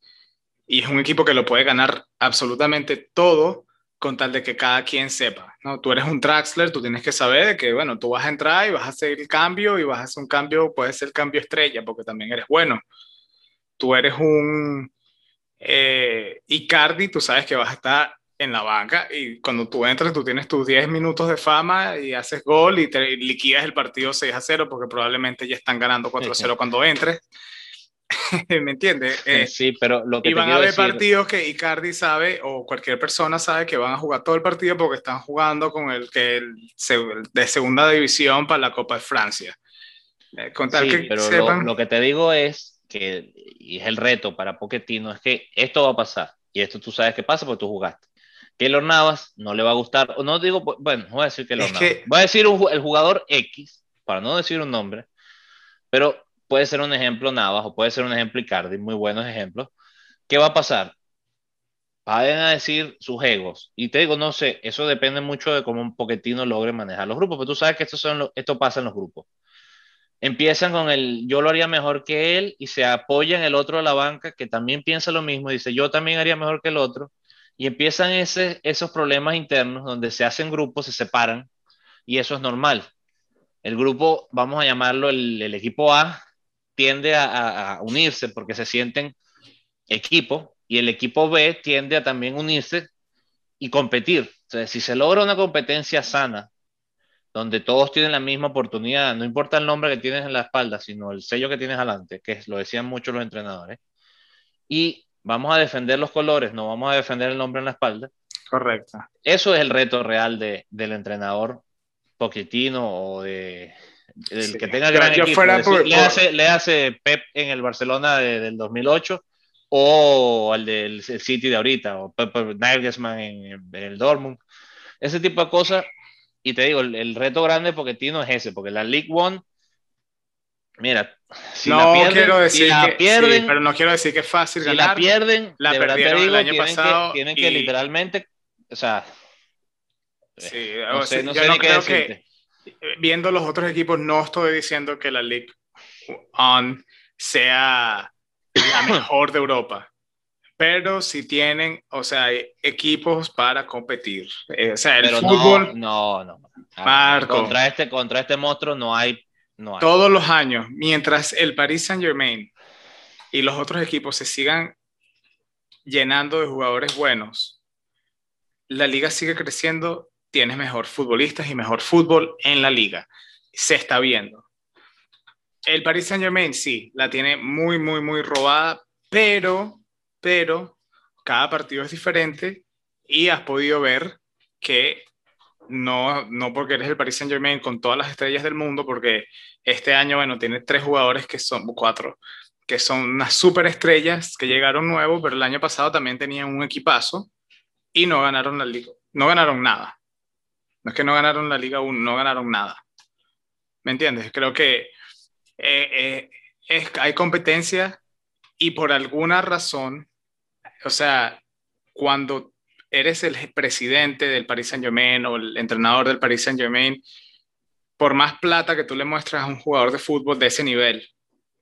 y es un equipo que lo puede ganar absolutamente todo con tal de que cada quien sepa, ¿no? Tú eres un Traxler, tú tienes que saber de que, bueno, tú vas a entrar y vas a hacer el cambio y vas a hacer un cambio, puede ser el cambio estrella, porque también eres bueno. Tú eres un eh, Icardi, tú sabes que vas a estar en la banca y cuando tú entras, tú tienes tus 10 minutos de fama y haces gol y te liquidas el partido 6 a 0 porque probablemente ya están ganando 4 a 0 cuando entres. ¿Me entiendes? Eh, sí, pero lo que y van a haber partidos que Icardi sabe o cualquier persona sabe que van a jugar todo el partido porque están jugando con el que el, de segunda división para la Copa de Francia. Eh, sí, pero lo, que te digo es que, y es el reto para Pochettino, es que esto va a pasar. Y esto tú sabes que pasa porque tú jugaste. Que los Navas no le va a gustar, o no digo, bueno, voy a decir que los Navas. Voy a decir el jugador X, para no decir un nombre, pero puede ser un ejemplo Navas o puede ser un ejemplo Icardi, muy buenos ejemplos. ¿Qué va a pasar? Vayan a decir sus egos. Y te digo, no sé, eso depende mucho de cómo un poquetino logre manejar los grupos, pero tú sabes que esto, son esto pasa en los grupos. Empiezan con el yo lo haría mejor que él y se apoya en el otro de la banca que también piensa lo mismo, dice yo también haría mejor que el otro. Y empiezan ese, esos problemas internos donde se hacen grupos, se separan y eso es normal. El grupo, vamos a llamarlo el, el equipo A, tiende a, unirse porque se sienten equipo y el equipo B tiende a también unirse y competir. si se logra una competencia sana, donde todos tienen la misma oportunidad, no importa el nombre que tienes en la espalda, sino el sello que tienes adelante, que lo decían muchos los entrenadores, y vamos a defender los colores, no vamos a defender el nombre en la espalda. Correcto. Eso es el reto real de, del entrenador poquitino o de, el que tenga gran equipo, le, hace, le, hace, Pep en el Barcelona del 2008 o al del City de ahorita, o Pep Nagelsmann en, el Dortmund. Ese tipo de cosas. Y te digo, el, reto grande porque Tino es ese, porque la League One, mira, si no la pierden, quiero decir la pierden, pero no quiero decir que es fácil si la pierden, la de verdad te digo, el año tienen, pasado que, tienen que literalmente, o sea, sí, no sé, no sé ni qué decirte. viendo los otros equipos, no estoy diciendo que la League On sea la mejor de Europa, pero si tienen, o sea, equipos para competir. Eh, o sea, el fútbol. No, no, no. Contra este, contra este monstruo no hay, no Todos los años, mientras el Paris Saint Germain y los otros equipos se sigan llenando de jugadores buenos, la liga sigue creciendo, tienes mejor futbolistas y mejor fútbol en la liga. Se está viendo. El Paris Saint Germain sí, la tiene muy, muy, muy robada, pero, pero, cada partido es diferente y has podido ver que no, no porque eres el Paris Saint Germain con todas las estrellas del mundo, porque este año, bueno, tiene tres jugadores que son, cuatro, que son unas super estrellas que llegaron nuevos, pero el año pasado también tenían un equipazo y no ganaron la liga, no ganaron nada. No es que no ganaron la liga 1, no ganaron nada. ¿Me entiendes? Creo que eh, eh, hay competencia y por alguna razón, o sea, cuando eres el presidente del Paris Saint Germain o el entrenador del Paris Saint Germain, por más plata que tú le muestras a un jugador de fútbol de ese nivel,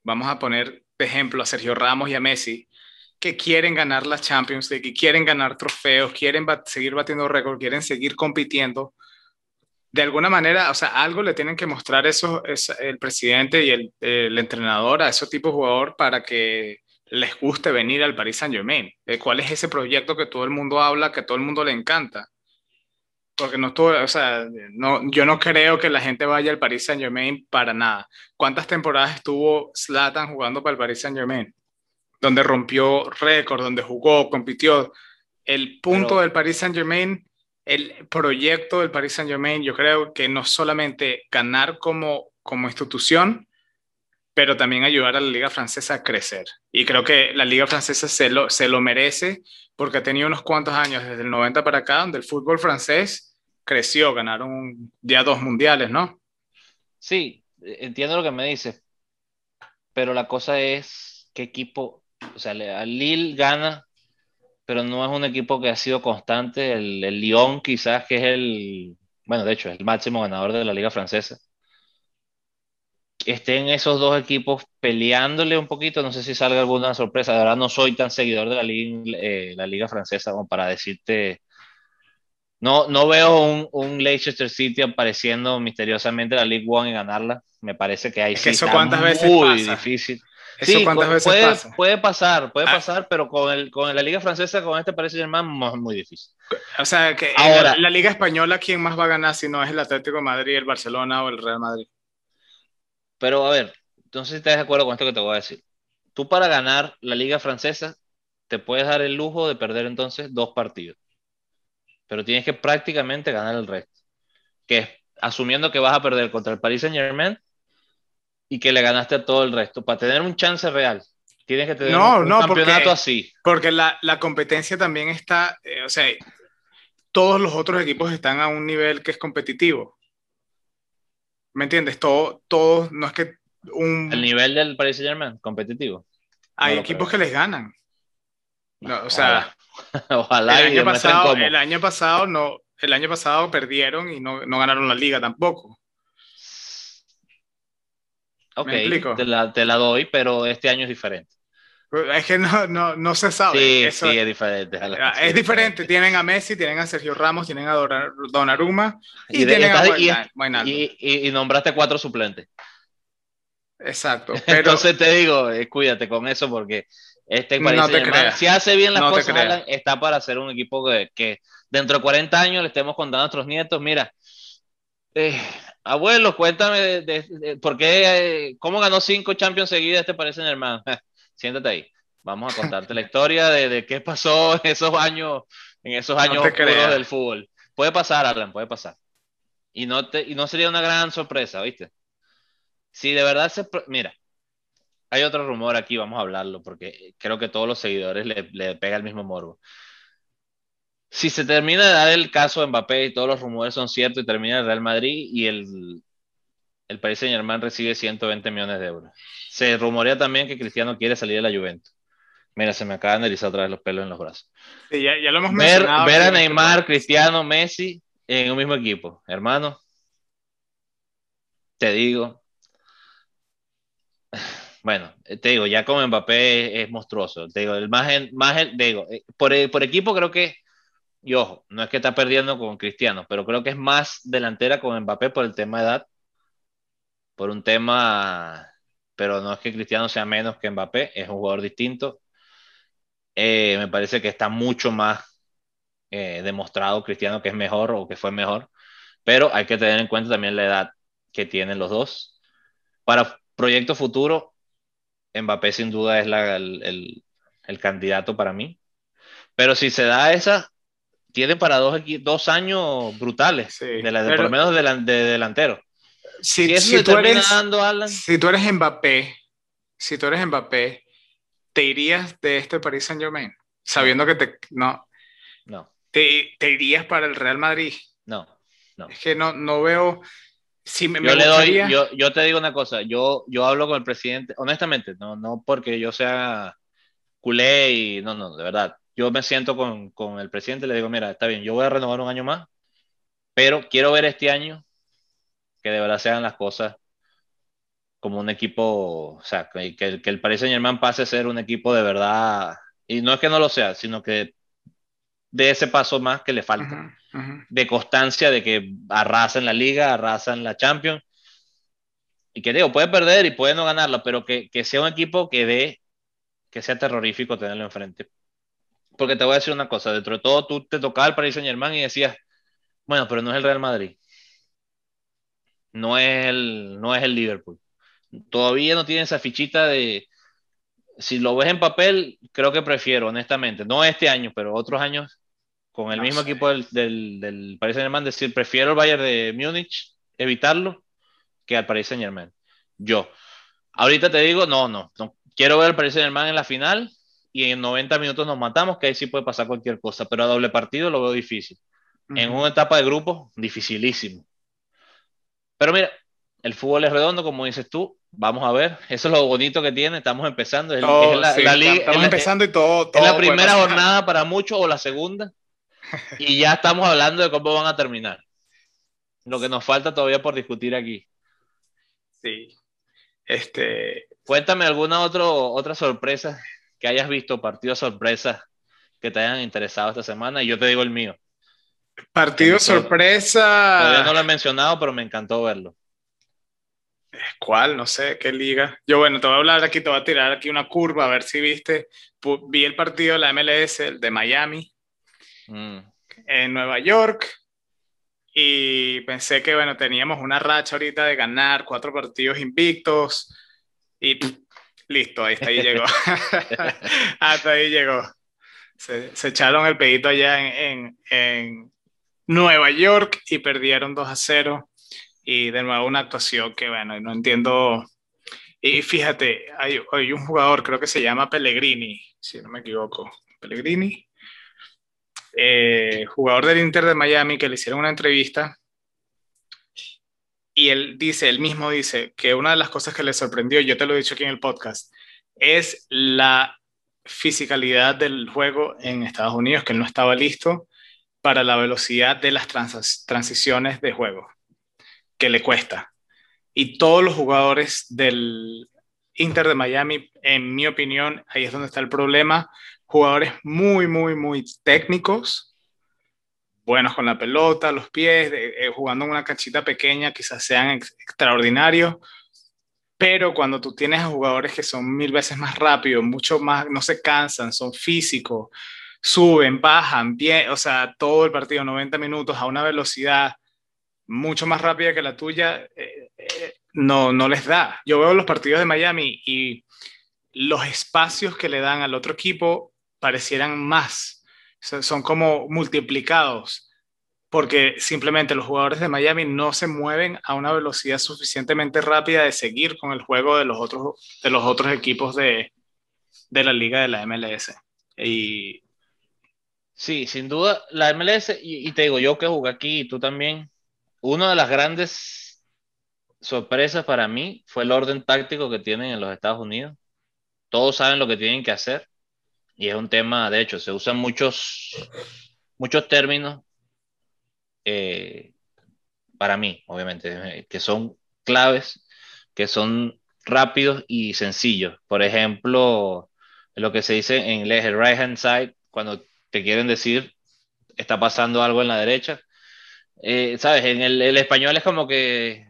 vamos a poner de ejemplo a Sergio Ramos y a Messi, que quieren ganar la Champions League, que quieren ganar trofeos, quieren seguir batiendo récords, quieren seguir compitiendo, de alguna manera, o sea, algo le tienen que mostrar eso, es el presidente y el, entrenador a esos tipos de jugador para que les guste venir al Paris Saint Germain. Eh, ¿Cuál es ese proyecto que todo el mundo habla, que todo el mundo le encanta? Porque no estuvo, o sea, no, yo no creo que la gente vaya al Paris Saint Germain para nada. ¿Cuántas temporadas estuvo Zlatan jugando para el Paris Saint Germain? Donde rompió récord, donde jugó, compitió. El punto del Paris Saint Germain, el proyecto del Paris Saint Germain, yo creo que no solamente ganar como, como institución, pero también ayudar a la liga francesa a crecer. Y creo que la liga francesa se lo, se lo merece porque ha tenido unos cuantos años, desde el 90 para acá, donde el fútbol francés creció, ganaron ya dos mundiales, ¿no? Sí, entiendo lo que me dices, pero la cosa es qué equipo, o sea, Lille gana, pero no es un equipo que ha sido constante, el, el Lyon quizás que es el, bueno, de hecho, es el máximo ganador de la liga francesa estén esos dos equipos peleándole un poquito. No sé si salga alguna sorpresa. De verdad, no soy tan seguidor de la liga, eh, la liga francesa como para decirte. No, no veo un, un, Leicester City apareciendo misteriosamente en la League One y ganarla. Me parece que hay es que eso cuántas veces muy difícil. ¿Eso cuántas veces puede, pasa? puede pasar, puede ah. pasar, pero con, el, con la Liga Francesa, con este parece más muy difícil. O sea, que Ahora, la, la, Liga Española, ¿quién más va a ganar si no es el Atlético de Madrid, el Barcelona o el Real Madrid? Pero a ver, entonces estás de acuerdo con esto que te voy a decir. Tú para ganar la liga francesa te puedes dar el lujo de perder entonces dos partidos. Pero tienes que prácticamente ganar el resto. Que es asumiendo que vas a perder contra el Paris Saint Germain y que le ganaste a todo el resto. Para tener un chance real, tienes que tener un, campeonato así. Porque la, la, competencia también está, eh, o sea, todos los otros equipos están a un nivel que es competitivo. ¿Me entiendes? Todo, todo, no es que un... El nivel del Paris Saint Germain, competitivo. Hay equipos que les ganan. No, o sea, ojalá, el, año pasado, el año pasado no, el año pasado perdieron y no, no ganaron la liga tampoco. Ok, te la, te la doy, pero este año es diferente. Es que no, no, no se sabe. Sí, Eso, sí, es diferente. Es diferente. Tienen a Messi, tienen a Sergio Ramos, tienen a Donnarumma y, y tienen a y, y, nombraste cuatro suplentes. Exacto. Pero... Entonces te digo, eh, cuídate con eso porque este no si hace bien las cosas, está para ser un equipo que, que, dentro de 40 años le estemos contando a nuestros nietos, mira, eh, abuelo, cuéntame de, por qué, eh, cómo ganó cinco Champions seguidas este parece hermano siéntate ahí. Vamos a contarte la historia de, de, qué pasó en esos años, en esos años oscuros del fútbol. Puede pasar, Alan, puede pasar. Y no, te, y no sería una gran sorpresa, ¿viste? Si de verdad se... Mira, hay otro rumor aquí, vamos a hablarlo, porque creo que todos los seguidores le, le pega el mismo morbo. Si se termina de dar el caso de Mbappé y todos los rumores son ciertos y termina el Real Madrid y el, el Paris Saint Germain recibe 120 millones de euros. Se rumorea también que Cristiano quiere salir de la Juventus. Mira, se me acaban de erizar otra vez los pelos en los brazos. Sí, ya, ya, lo hemos ver, mencionado. Ver a Neymar, Cristiano, Messi en un mismo equipo. Hermano, te digo. Bueno, te digo, ya como Mbappé es, monstruoso. Te digo, el más, más digo, eh, por, por equipo creo que, y ojo, no es que está perdiendo con Cristiano, pero creo que es más delantera con Mbappé por el tema de edad por un tema pero no es que Cristiano sea menos que Mbappé, es un jugador distinto. Eh, me parece que está mucho más eh, demostrado Cristiano que es mejor o que fue mejor, pero hay que tener en cuenta también la edad que tienen los dos. Para proyecto futuro, Mbappé sin duda es el, el, candidato para mí, pero si se da esa, tiene para dos, dos años brutales, de la, por lo menos de, de delantero. Si, si, tú eres, si tú eres Mbappé, si tú eres Mbappé, ¿te irías de este Paris Saint Germain? Sabiendo que te, no, no. ¿Te, ¿Te, irías para el Real Madrid? No, no. Es que no, no veo. Si me, yo, le doy, yo, yo, te digo una cosa, yo, yo hablo con el presidente, honestamente, no, no porque yo sea culé y no, no, de verdad. Yo me siento con, con el presidente y le digo, mira, está bien, yo voy a renovar un año más, pero quiero ver este año que de verdad sean las cosas como un equipo, o sea, que, que, el Paris Saint Germain pase a ser un equipo de verdad, y no es que no lo sea, sino que de ese paso más que le falta, de constancia, de que arrasa en la liga, arrasa en la Champions, y que digo, puede perder y puede no ganarlo, pero que, que sea un equipo que dé, que sea terrorífico tenerlo enfrente. Porque te voy a decir una cosa, dentro de todo tú te tocaba el Paris Saint Germain y decías, bueno, pero no es el Real Madrid, no es el, no es el Liverpool. Todavía no tiene esa fichita de, si lo ves en papel, creo que prefiero, honestamente, no este año, pero otros años, con el mismo equipo del, del, del, Paris Saint Germain, decir, prefiero el Bayern de Múnich, evitarlo, que al Paris Saint Germain. Yo. Ahorita te digo, no, no, no. Quiero ver al Paris Saint Germain en la final y en 90 minutos nos matamos, que ahí sí puede pasar cualquier cosa, pero a doble partido lo veo difícil. En una etapa de grupo, dificilísimo. Pero mira, el fútbol es redondo, como dices tú, Vamos a ver, eso es lo bonito que tiene, estamos empezando. Es, la, liga, estamos empezando y todo. es la primera jornada para muchos o la segunda, y ya estamos hablando de cómo van a terminar. Lo que nos falta todavía por discutir aquí. Sí. Este... Cuéntame alguna otro, otra sorpresa que hayas visto, partido sorpresa que te hayan interesado esta semana, y yo te digo el mío. Partido sorpresa. Todavía no lo he mencionado, pero me encantó verlo. ¿Cuál? No sé, ¿qué liga? Yo, bueno, te voy a hablar aquí, te voy a tirar aquí una curva, a ver si viste. Vi el partido de la MLS, el de Miami, mm. en Nueva York, y pensé que, bueno, teníamos una racha ahorita de ganar cuatro partidos invictos, y listo, ahí, hasta ahí llegó. hasta ahí llegó. Se, echaron el pedito allá en, en, en Nueva York y perdieron 2 a 0 y de nuevo una actuación que, bueno, no entiendo. Y fíjate, hay, hay un jugador, creo que se llama Pellegrini, si no me equivoco. Pellegrini, eh, jugador del Inter de Miami, que le hicieron una entrevista. Y él dice, él mismo dice, que una de las cosas que le sorprendió, yo te lo he dicho aquí en el podcast, es la fisicalidad del juego en Estados Unidos, que él no estaba listo para la velocidad de las transiciones de juego que le cuesta. Y todos los jugadores del Inter de Miami, en mi opinión, ahí es donde está el problema. Jugadores muy, muy, muy técnicos, buenos con la pelota, los pies, eh, jugando en una canchita pequeña, quizás sean extraordinarios, pero cuando tú tienes a jugadores que son mil veces más rápidos, mucho más, no se cansan, son físicos, suben, bajan, bien, o sea, todo el partido, 90 minutos a una velocidad mucho más rápida que la tuya, eh, eh, no, no les da. Yo veo los partidos de Miami y los espacios que le dan al otro equipo parecieran más, son como multiplicados, porque simplemente los jugadores de Miami no se mueven a una velocidad suficientemente rápida de seguir con el juego de los otros, de los otros equipos de, de la liga de la MLS. Y... Sí, sin duda, la MLS, y, y te digo, yo que jugué aquí, y tú también, una de las grandes sorpresas para mí fue el orden táctico que tienen en los Estados Unidos. Todos saben lo que tienen que hacer y es un tema, de hecho, se usan muchos, muchos términos eh, para mí, obviamente, que son claves, que son rápidos y sencillos. Por ejemplo, lo que se dice en inglés, el right hand side, cuando te quieren decir está pasando algo en la derecha, eh, ¿sabes? En el, español es como que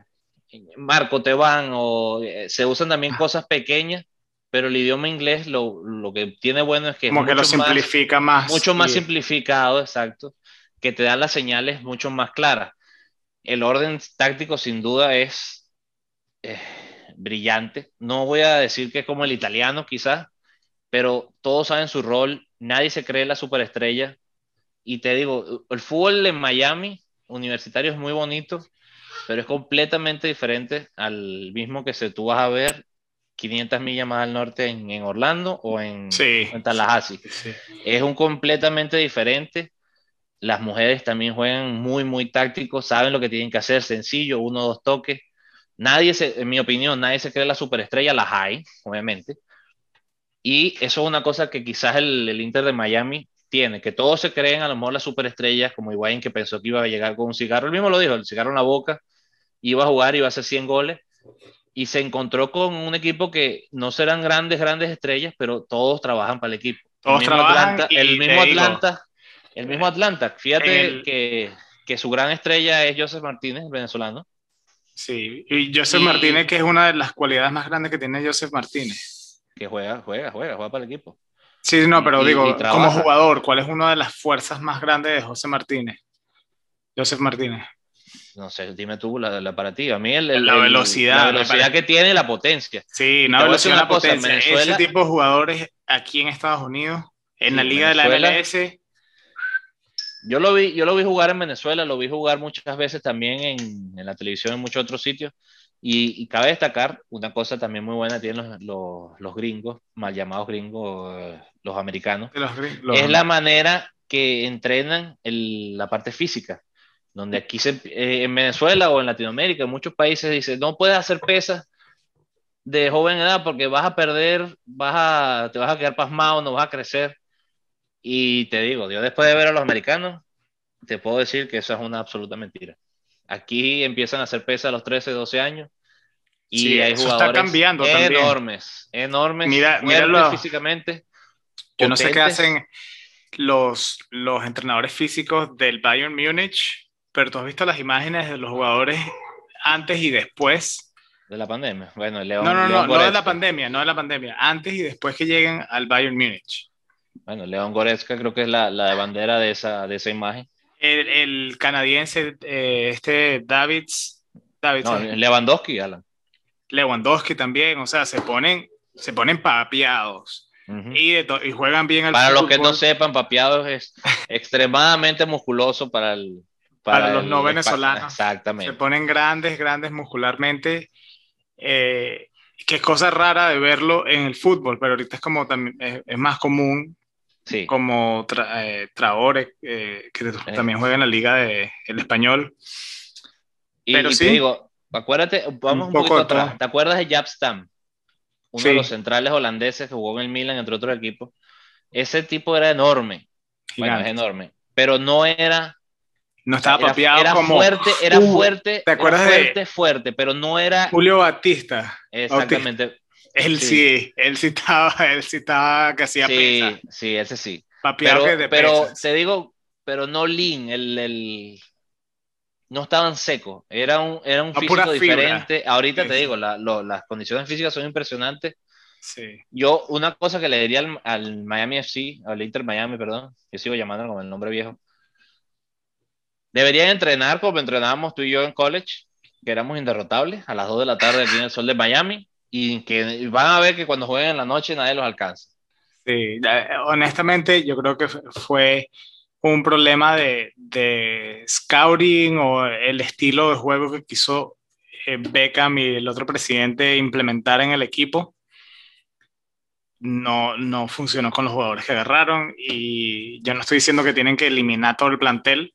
Marco te van o eh, se usan también ah. cosas pequeñas, pero el idioma inglés lo, lo que tiene bueno es que como que lo simplifica más, mucho más simplificado, exacto, que te da las señales mucho más claras. El orden táctico sin duda es eh, brillante. No voy a decir que es como el italiano quizás, pero todos saben su rol, nadie se cree la superestrella. Y te digo, el fútbol en Miami universitario es muy bonito, pero es completamente diferente al mismo que se tú vas a ver 500 millas más al norte en, Orlando o en, Tallahassee. Es un completamente diferente. Las mujeres también juegan muy, muy tácticos, saben lo que tienen que hacer, sencillo, uno o dos toques. Nadie, se, en mi opinión, nadie se cree la superestrella, las hay, obviamente. Y eso es una cosa que quizás el, el Inter de Miami tiene, que todos se creen a lo mejor las superestrellas, como Higuaín que pensó que iba a llegar con un cigarro, él mismo lo dijo, el cigarro en la boca, iba a jugar, iba a hacer 100 goles, y se encontró con un equipo que no serán grandes, grandes estrellas, pero todos trabajan para el equipo. Todos el mismo Atlanta, el mismo Atlanta, el mismo Atlanta, fíjate que, que, su gran estrella es Joseph Martínez, venezolano. Sí, y Joseph Martínez, que es una de las cualidades más grandes que tiene Joseph Martínez. Que juega, juega, juega, juega para el equipo. Sí, no, pero digo, como jugador, ¿cuál es una de las fuerzas más grandes de José Martínez? Joseph Martínez. No sé, dime tú la, para ti. A mí el, la velocidad. la velocidad que tiene la potencia. Sí, una velocidad, la potencia. Ese tipo de jugadores aquí en Estados Unidos, en la liga de la MLS. Yo lo, vi, yo lo vi jugar en Venezuela, lo vi jugar muchas veces también en, en la televisión en muchos otros sitios. Y, cabe destacar una cosa también muy buena tienen los, los, gringos, mal llamados gringos, eh, los americanos, es la manera que entrenan el, la parte física, donde aquí se, eh, en Venezuela o en Latinoamérica, en muchos países dicen, no puedes hacer pesas de joven edad porque vas a perder, vas a, te vas a quedar pasmado, no vas a crecer. Y te digo, yo después de ver a los americanos, te puedo decir que eso es una absoluta mentira. Aquí empiezan a hacer pesas a los 13, 12 años. Y hay jugadores está cambiando enormes, enormes, mira, mira físicamente. Yo no sé qué hacen los, los entrenadores físicos del Bayern Múnich, pero tú has visto las imágenes de los jugadores antes y después. De la pandemia. Bueno, León, no, no, no, no de la pandemia, no de la pandemia. Antes y después que lleguen al Bayern Múnich. Bueno, León Goretzka creo que es la, la bandera de esa, de esa imagen el, canadiense, eh, este Davids. Davids no, Lewandowski, Alan. Lewandowski también, o sea, se ponen, se ponen papiados. y, y, juegan bien al Para los que no sepan, papiados es extremadamente musculoso para el. Para, los no venezolanos. Exactamente. Se ponen grandes, grandes muscularmente. Eh, que es cosa rara de verlo en el fútbol, pero ahorita es como también es más común como eh, Traore, eh, que también juega en la liga de el español. Y, Pero sí, te digo, acuérdate, vamos un, poco atrás. ¿Te acuerdas de Jap Stam? Uno de los centrales holandeses que jugó en el Milan, entre otros equipos. Ese tipo era enorme. Bueno, es enorme. Pero no era. No estaba papiado era como. Fuerte, era fuerte. ¿Te acuerdas fuerte, fuerte, pero no era. Julio Batista. Exactamente. Él sí. él sí estaba, él sí estaba que hacía sí, Sí, ese sí. pero, pero te digo, pero no lean, el, el no estaban secos, era un, era un físico diferente. Ahorita te digo, la, las condiciones físicas son impresionantes. Sí. Yo, una cosa que le diría al, al, Miami FC, al Inter Miami, perdón, yo sigo llamándolo con el nombre viejo, deberían entrenar como entrenábamos tú y yo en college, que éramos inderrotables, a las 2 de la tarde aquí en el sol de Miami, y que van a ver que cuando jueguen en la noche nadie los alcanza. Sí, honestamente yo creo que fue un problema de, de scouting o el estilo de juego que quiso eh, Beckham y el otro presidente implementar en el equipo. No, no funcionó con los jugadores que agarraron y yo no estoy diciendo que tienen que eliminar todo el plantel,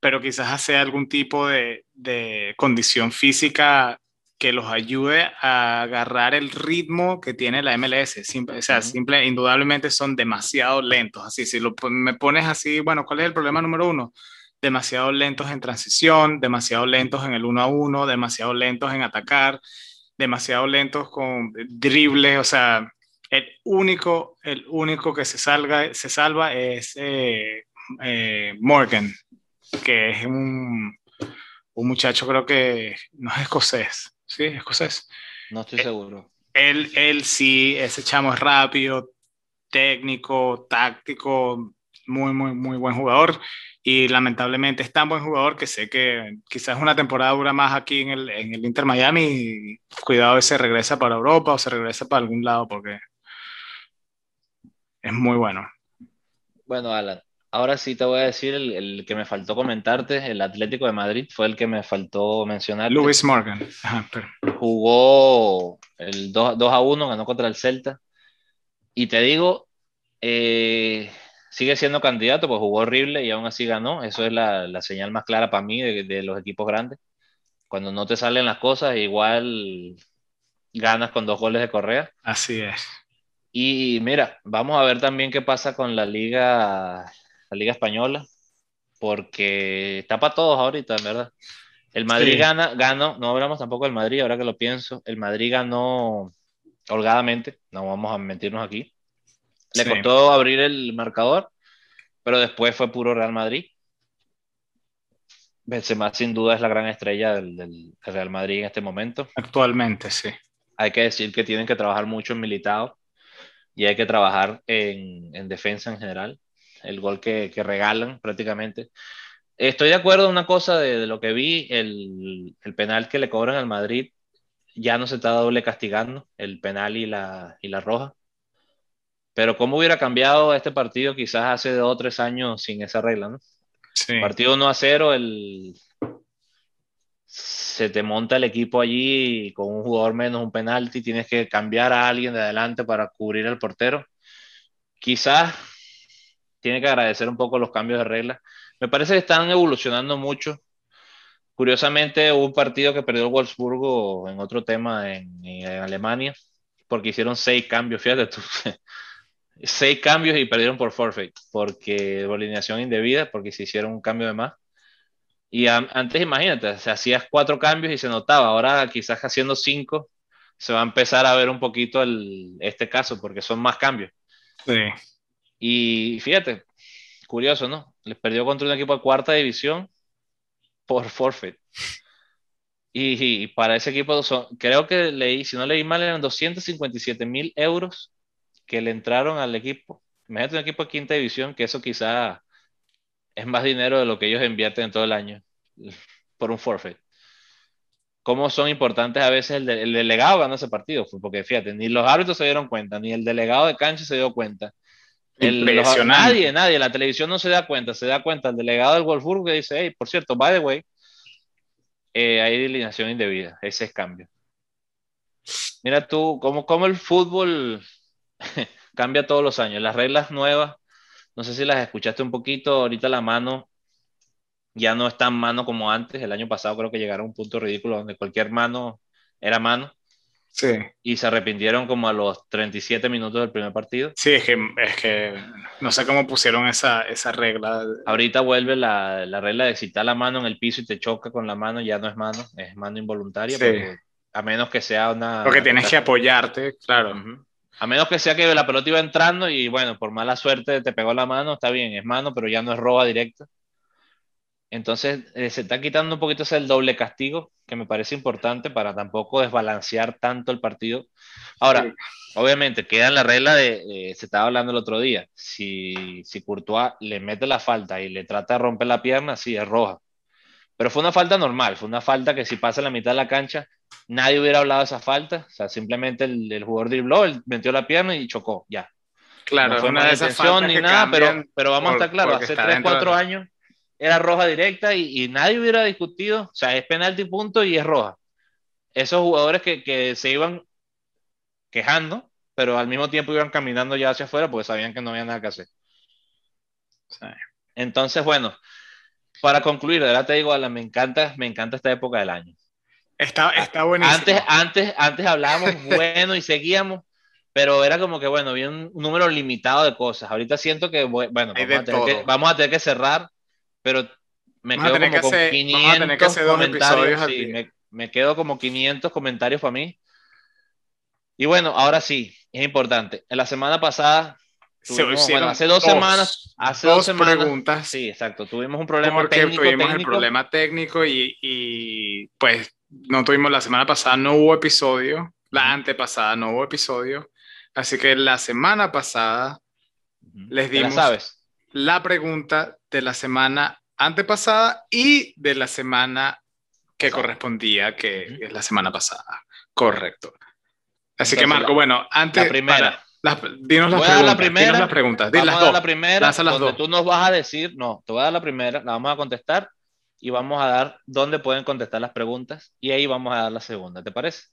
pero quizás hacer algún tipo de, de condición física que los ayude a agarrar el ritmo que tiene la MLS. Simple, o sea, simple, indudablemente son demasiado lentos. Así, si lo, me pones así, bueno, ¿cuál es el problema número uno? Demasiado lentos en transición, demasiado lentos en el uno a uno, demasiado lentos en atacar, demasiado lentos con drible. O sea, el único, el único que se, salga, se salva es eh, eh, Morgan, que es un un muchacho creo que no es escocés, ¿sí? Escocés. No estoy seguro. Él, él sí, ese chamo es rápido, técnico, táctico, muy, muy, muy buen jugador. Y lamentablemente es tan buen jugador que sé que quizás una temporada dura más aquí en el, en el Inter Miami. Y cuidado, se regresa para Europa o se regresa para algún lado porque es muy bueno. Bueno, Alan, ahora sí te voy a decir el, que me faltó comentarte. El Atlético de Madrid fue el que me faltó mencionar. Luis Morgan. Jugó el 2, 2 a 1, ganó contra el Celta. Y te digo, eh, sigue siendo candidato, pues jugó horrible y aún así ganó. Eso es la, la señal más clara para mí de, de, los equipos grandes. Cuando no te salen las cosas, igual ganas con dos goles de Correa. Así es. Y mira, vamos a ver también qué pasa con la liga, la liga española, porque está para todos ahorita, ¿verdad? El Madrid sí. gana, ganó, no hablamos tampoco del Madrid, ahora que lo pienso, el Madrid ganó holgadamente, no vamos a mentirnos aquí. Le sí. costó abrir el marcador, pero después fue puro Real Madrid. Benzema sin duda es la gran estrella del, del, Real Madrid en este momento. Actualmente, sí. Hay que decir que tienen que trabajar mucho en militado y hay que trabajar en, en defensa en general. El gol que, que, regalan prácticamente. Estoy de acuerdo en una cosa de, de lo que vi, el, el, penal que le cobran al Madrid ya no se está doble castigando, el penal y la, y la roja. Pero ¿cómo hubiera cambiado este partido quizás hace dos o tres años sin esa regla, ¿no? Sí. Partido 1 a 0, el... se te monta el equipo allí con un jugador menos un penalti, tienes que cambiar a alguien de adelante para cubrir al portero. Quizás tiene que agradecer un poco los cambios de reglas. Me parece que están evolucionando mucho. Curiosamente, hubo un partido que perdió el Wolfsburgo en otro tema en, Alemania, porque hicieron seis cambios, fíjate tú seis cambios y perdieron por forfeit, porque por alineación indebida, porque se hicieron un cambio de más. Y a, antes, imagínate, se hacías cuatro cambios y se notaba, ahora quizás haciendo cinco, se va a empezar a ver un poquito este caso, porque son más cambios. Sí. Y fíjate, curioso, ¿no? Les perdió contra un equipo de cuarta división por forfeit. Y, para ese equipo, creo que leí, si no leí mal, eran 257 mil euros que le entraron al equipo. Imagínate un equipo de quinta división, que eso quizá es más dinero de lo que ellos invierten en todo el año por un forfeit. Cómo son importantes a veces el, de, el delegado ganó ese partido, porque fíjate, ni los árbitros se dieron cuenta, ni el delegado de cancha se dio cuenta. El, los, nadie, nadie, la televisión no se da cuenta, se da cuenta el delegado del Wolfsburg que dice, hey, por cierto, by the way, eh, hay alineación indebida, ese es cambio. Mira tú, cómo, cómo el fútbol cambia todos los años. Las reglas nuevas, no sé si las escuchaste un poquito, ahorita la mano ya no es tan mano como antes. El año pasado creo que llegaron a un punto ridículo donde cualquier mano era mano. Sí. Y se arrepintieron como a los 37 minutos del primer partido. Sí, es que, es que no sé cómo pusieron esa, esa regla. Ahorita vuelve la, la regla de si está la mano en el piso y te choca con la mano, ya no es mano, es mano involuntaria. Sí. Porque, a menos que sea una... Porque tienes que apoyarte, claro. Uh -huh. A menos que sea que la pelota iba entrando y bueno, por mala suerte te pegó la mano, está bien, es mano, pero ya no es roba directa. Entonces eh, se está quitando un poquito ese el doble castigo, que me parece importante para tampoco desbalancear tanto el partido. Ahora, sí. obviamente, queda en la regla de, eh, se estaba hablando el otro día, si, si Courtois le mete la falta y le trata de romper la pierna, sí, es roja. Pero fue una falta normal, fue una falta que si pasa la mitad de la cancha, nadie hubiera hablado de esa falta. O sea, simplemente el, el jugador dribló, él metió la pierna y chocó, ya. Claro, no fue una detención ni nada, pero, pero vamos por, a estar claros, hace 3, 4 de... años era roja directa y, y, nadie hubiera discutido, o sea, es penalti punto y es roja. Esos jugadores que, que se iban quejando, pero al mismo tiempo iban caminando ya hacia afuera porque sabían que no había nada que hacer. Sí. Entonces, bueno, para concluir, de verdad te digo, Alan, me encanta, me encanta esta época del año. Está, está buenísimo. Antes, antes, antes hablábamos bueno y seguíamos, pero era como que, bueno, había un, número limitado de cosas. Ahorita siento que, bueno, vamos a, tener que, vamos a tener que cerrar, pero me vamos quedo como con hacer, 500 comentarios. Sí, me, me, quedo como 500 comentarios para mí. Y bueno, ahora sí, es importante. En la semana pasada hace dos, semanas, hace dos, semanas, preguntas. Sí, exacto. Tuvimos un problema porque técnico. Tuvimos el problema técnico y, y, pues no tuvimos la semana pasada, no hubo episodio. La antepasada no hubo episodio. Así que la semana pasada les dimos la pregunta de la semana antepasada y de la semana que correspondía, que es la semana pasada. Correcto. Así que Marco, bueno, antes... La primera. dinos las preguntas. La primera, las preguntas. Vamos a dar la primera, donde tú nos vas a decir, no, te voy a dar la primera, la vamos a contestar y vamos a dar dónde pueden contestar las preguntas y ahí vamos a dar la segunda, ¿te parece?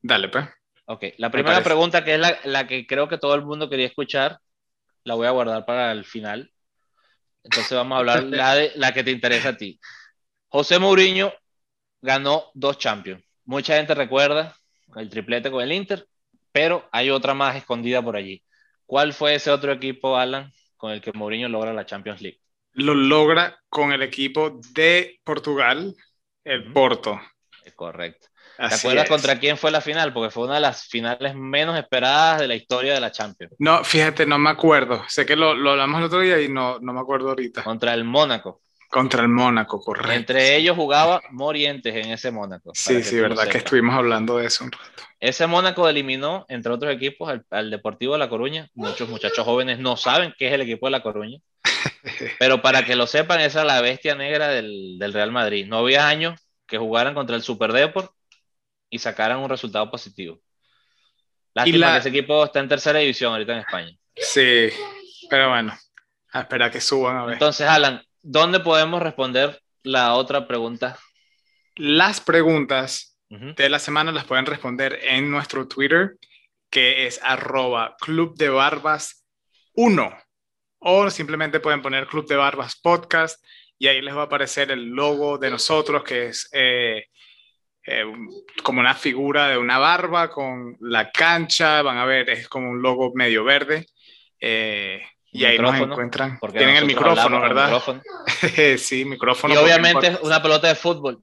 Dale, pues. Ok, la primera pregunta que es la, la, que creo que todo el mundo quería escuchar, la voy a guardar para el final. Entonces vamos a hablar la, de, la que te interesa a ti. José Mourinho ganó dos Champions. Mucha gente recuerda el triplete con el Inter, pero hay otra más escondida por allí. ¿Cuál fue ese otro equipo, Alan, con el que Mourinho logra la Champions League? Lo logra con el equipo de Portugal, el Porto. correcto. ¿Te acuerdas contra quién fue la final? Porque fue una de las finales menos esperadas de la historia de la Champions. No, fíjate, no me acuerdo. Sé que lo, lo hablamos el otro día y no, no me acuerdo ahorita. Contra el Mónaco. Contra el Mónaco, correcto. Entre ellos jugaba Morientes en ese Mónaco. Sí, sí, verdad que estuvimos hablando de eso un rato. Ese Mónaco eliminó, entre otros equipos, al, Deportivo de La Coruña. Muchos muchachos jóvenes no saben qué es el equipo de La Coruña. pero para que lo sepan, esa es la bestia negra del, Real Madrid. No había años que jugaran contra el Super Deport y sacaran un resultado positivo. Lástima que ese equipo está en tercera división ahorita en España. Sí, pero bueno, espera que suban a ver. Entonces, Alan, ¿dónde podemos responder la otra pregunta? Las preguntas de la semana las pueden responder en nuestro Twitter, que es arroba club de barbas 1. O simplemente pueden poner Club de Barbas Podcast y ahí les va a aparecer el logo de nosotros, que es eh, eh, como una figura de una barba con la cancha. Van a ver, es como un logo medio verde. Eh, y ahí nos encuentran. Porque Tienen el micrófono, ¿verdad? sí, micrófono. Y obviamente una pelota de fútbol.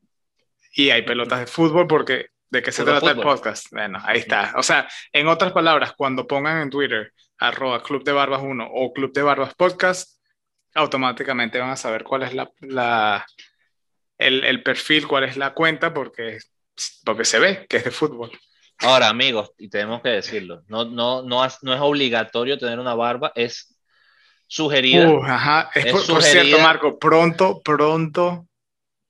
Y hay pelotas de fútbol porque ¿de qué se trata el podcast? Bueno, ahí está. O sea, en otras palabras, cuando pongan en Twitter arroba Club de Barbas 1 o Club de Barbas Podcast, automáticamente van a saber cuál es la, la el, el, perfil, cuál es la cuenta, porque, porque se ve que es de fútbol. Ahora, amigos, y tenemos que decirlo, no, no, no, no es obligatorio tener una barba, es sugerida. Uh, ajá. Es, por, cierto, Marco, pronto, pronto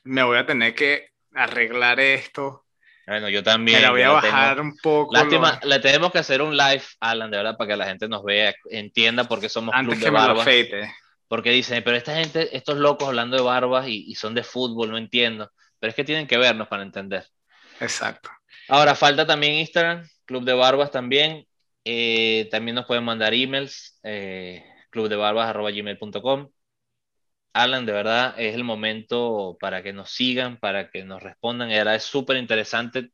me voy a tener que arreglar esto. Bueno, yo también. Me voy a bajar un poco. Lástima, le tenemos que hacer un live, Alan, de verdad, para que la gente nos vea, entienda por qué somos Antes club de barbas. Porque dicen, pero esta gente, estos locos hablando de barbas y, y son de fútbol, no entiendo. Pero es que tienen que vernos para entender. Exacto. Ahora falta también Instagram, Club de Barbas también. Eh, también nos pueden mandar emails. Eh, clubdebarbas.gmail.com. Alan, de verdad es el momento para que nos sigan, para que nos respondan. Era es súper interesante.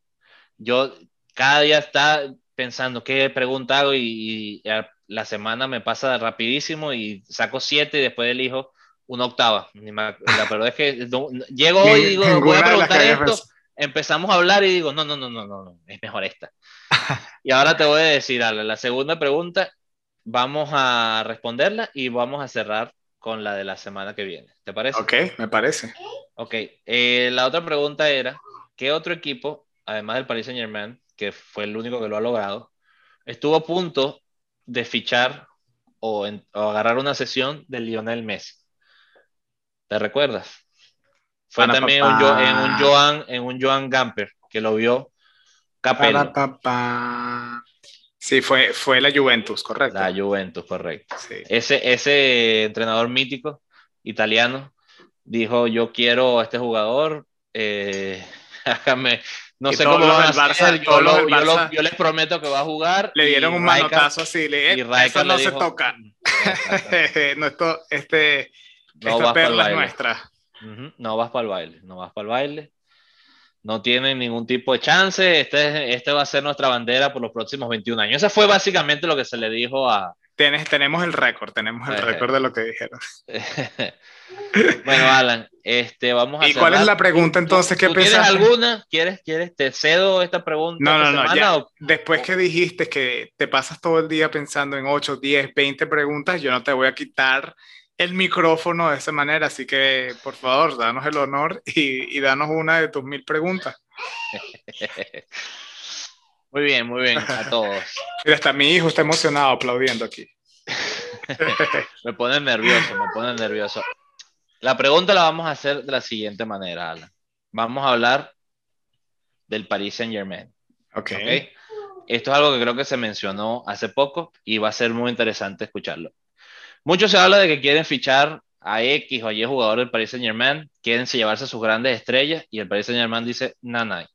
Yo cada día está pensando qué pregunta hago y, la semana me pasa rapidísimo y saco siete y después elijo una octava. La verdad es que llego hoy y digo, voy a preguntar esto. Empezamos a hablar y digo, no, no, no, no, no, es mejor esta. y ahora te voy a decir, Alan, la segunda pregunta vamos a responderla y vamos a cerrar con la de la semana que viene. ¿Te parece? Ok, me parece. Ok, eh, la otra pregunta era, ¿qué otro equipo, además del Paris Saint Germain, que fue el único que lo ha logrado, estuvo a punto de fichar o, agarrar una sesión de Lionel Messi? ¿Te recuerdas? Fue también en un Joan, en un Joan Gamper, que lo vio Capello. Sí, fue, fue la Juventus, correcto. La Juventus, correcto. Ese, ese entrenador mítico italiano dijo, yo quiero a este jugador, eh, no sé cómo va a hacer, yo, yo, les prometo que va a jugar. Le dieron un manotazo así, le, y eso no se toca. no, esto, este, no esta perla es nuestra. No vas para el baile, no vas para el baile no tienen ningún tipo de chance, este, este va a ser nuestra bandera por los próximos 21 años. Esa fue básicamente lo que se le dijo a, tenemos el récord, tenemos el récord de lo que dijeron. bueno, Alan, este, vamos a ¿Y cuál es la pregunta entonces? ¿Qué ¿Quieres alguna? ¿Quieres, ¿Quieres, te cedo esta pregunta? No, no, no. Después que dijiste que te pasas todo el día pensando en 8, 10, 20 preguntas, yo no te voy a quitar el micrófono de esa manera, así que por favor, danos el honor y, y danos una de tus mil preguntas. Muy bien, muy bien, a todos. Mira, hasta mi hijo está emocionado aplaudiendo aquí. me pone nervioso, me pone nervioso. La pregunta la vamos a hacer de la siguiente manera, Alan. Vamos a hablar del Paris Saint Germain. Okay. ok. Esto es algo que creo que se mencionó hace poco y va a ser muy interesante escucharlo. Mucho se habla de que quieren fichar a X o a Y jugador del Paris Saint Germain, quieren llevarse sus grandes estrellas y el Paris Saint Germain dice, nanay.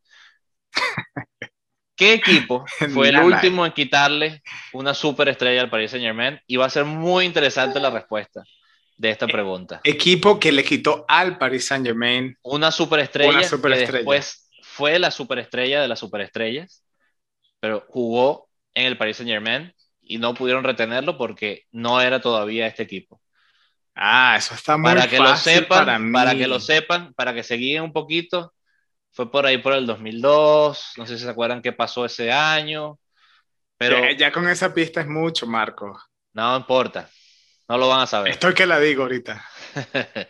¿Qué equipo fue el último en quitarle una superestrella al Paris Saint Germain? Y va a ser muy interesante la respuesta de esta pregunta. Equipo que le quitó al Paris Saint Germain una superestrella, una superestrella. que después fue la superestrella de las superestrellas, pero jugó en el Paris Saint Germain y no pudieron retenerlo porque no era todavía este equipo. Ah, eso está muy para que lo sepan, para, para que lo sepan, para que se guíen un poquito fue por ahí por el 2002, no sé si se acuerdan qué pasó ese año, pero... Ya, con esa pista es mucho, Marco. No importa, no lo van a saber. Estoy que la digo ahorita.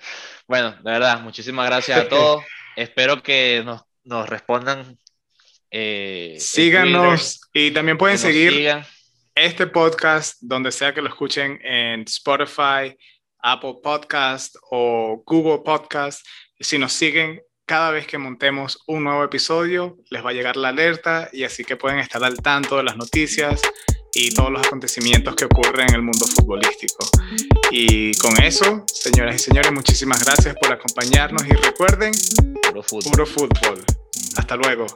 bueno, de verdad, muchísimas gracias a todos. Espero que nos, nos respondan. Eh, Síganos y también pueden seguir este podcast donde sea que lo escuchen en Spotify, Apple Podcast o Google Podcast. Si nos siguen cada vez que montemos un nuevo episodio, les va a llegar la alerta y así que pueden estar al tanto de las noticias y todos los acontecimientos que ocurren en el mundo futbolístico. Y con eso, señoras y señores, muchísimas gracias por acompañarnos y recuerden, puro fútbol. Puro fútbol. Hasta luego.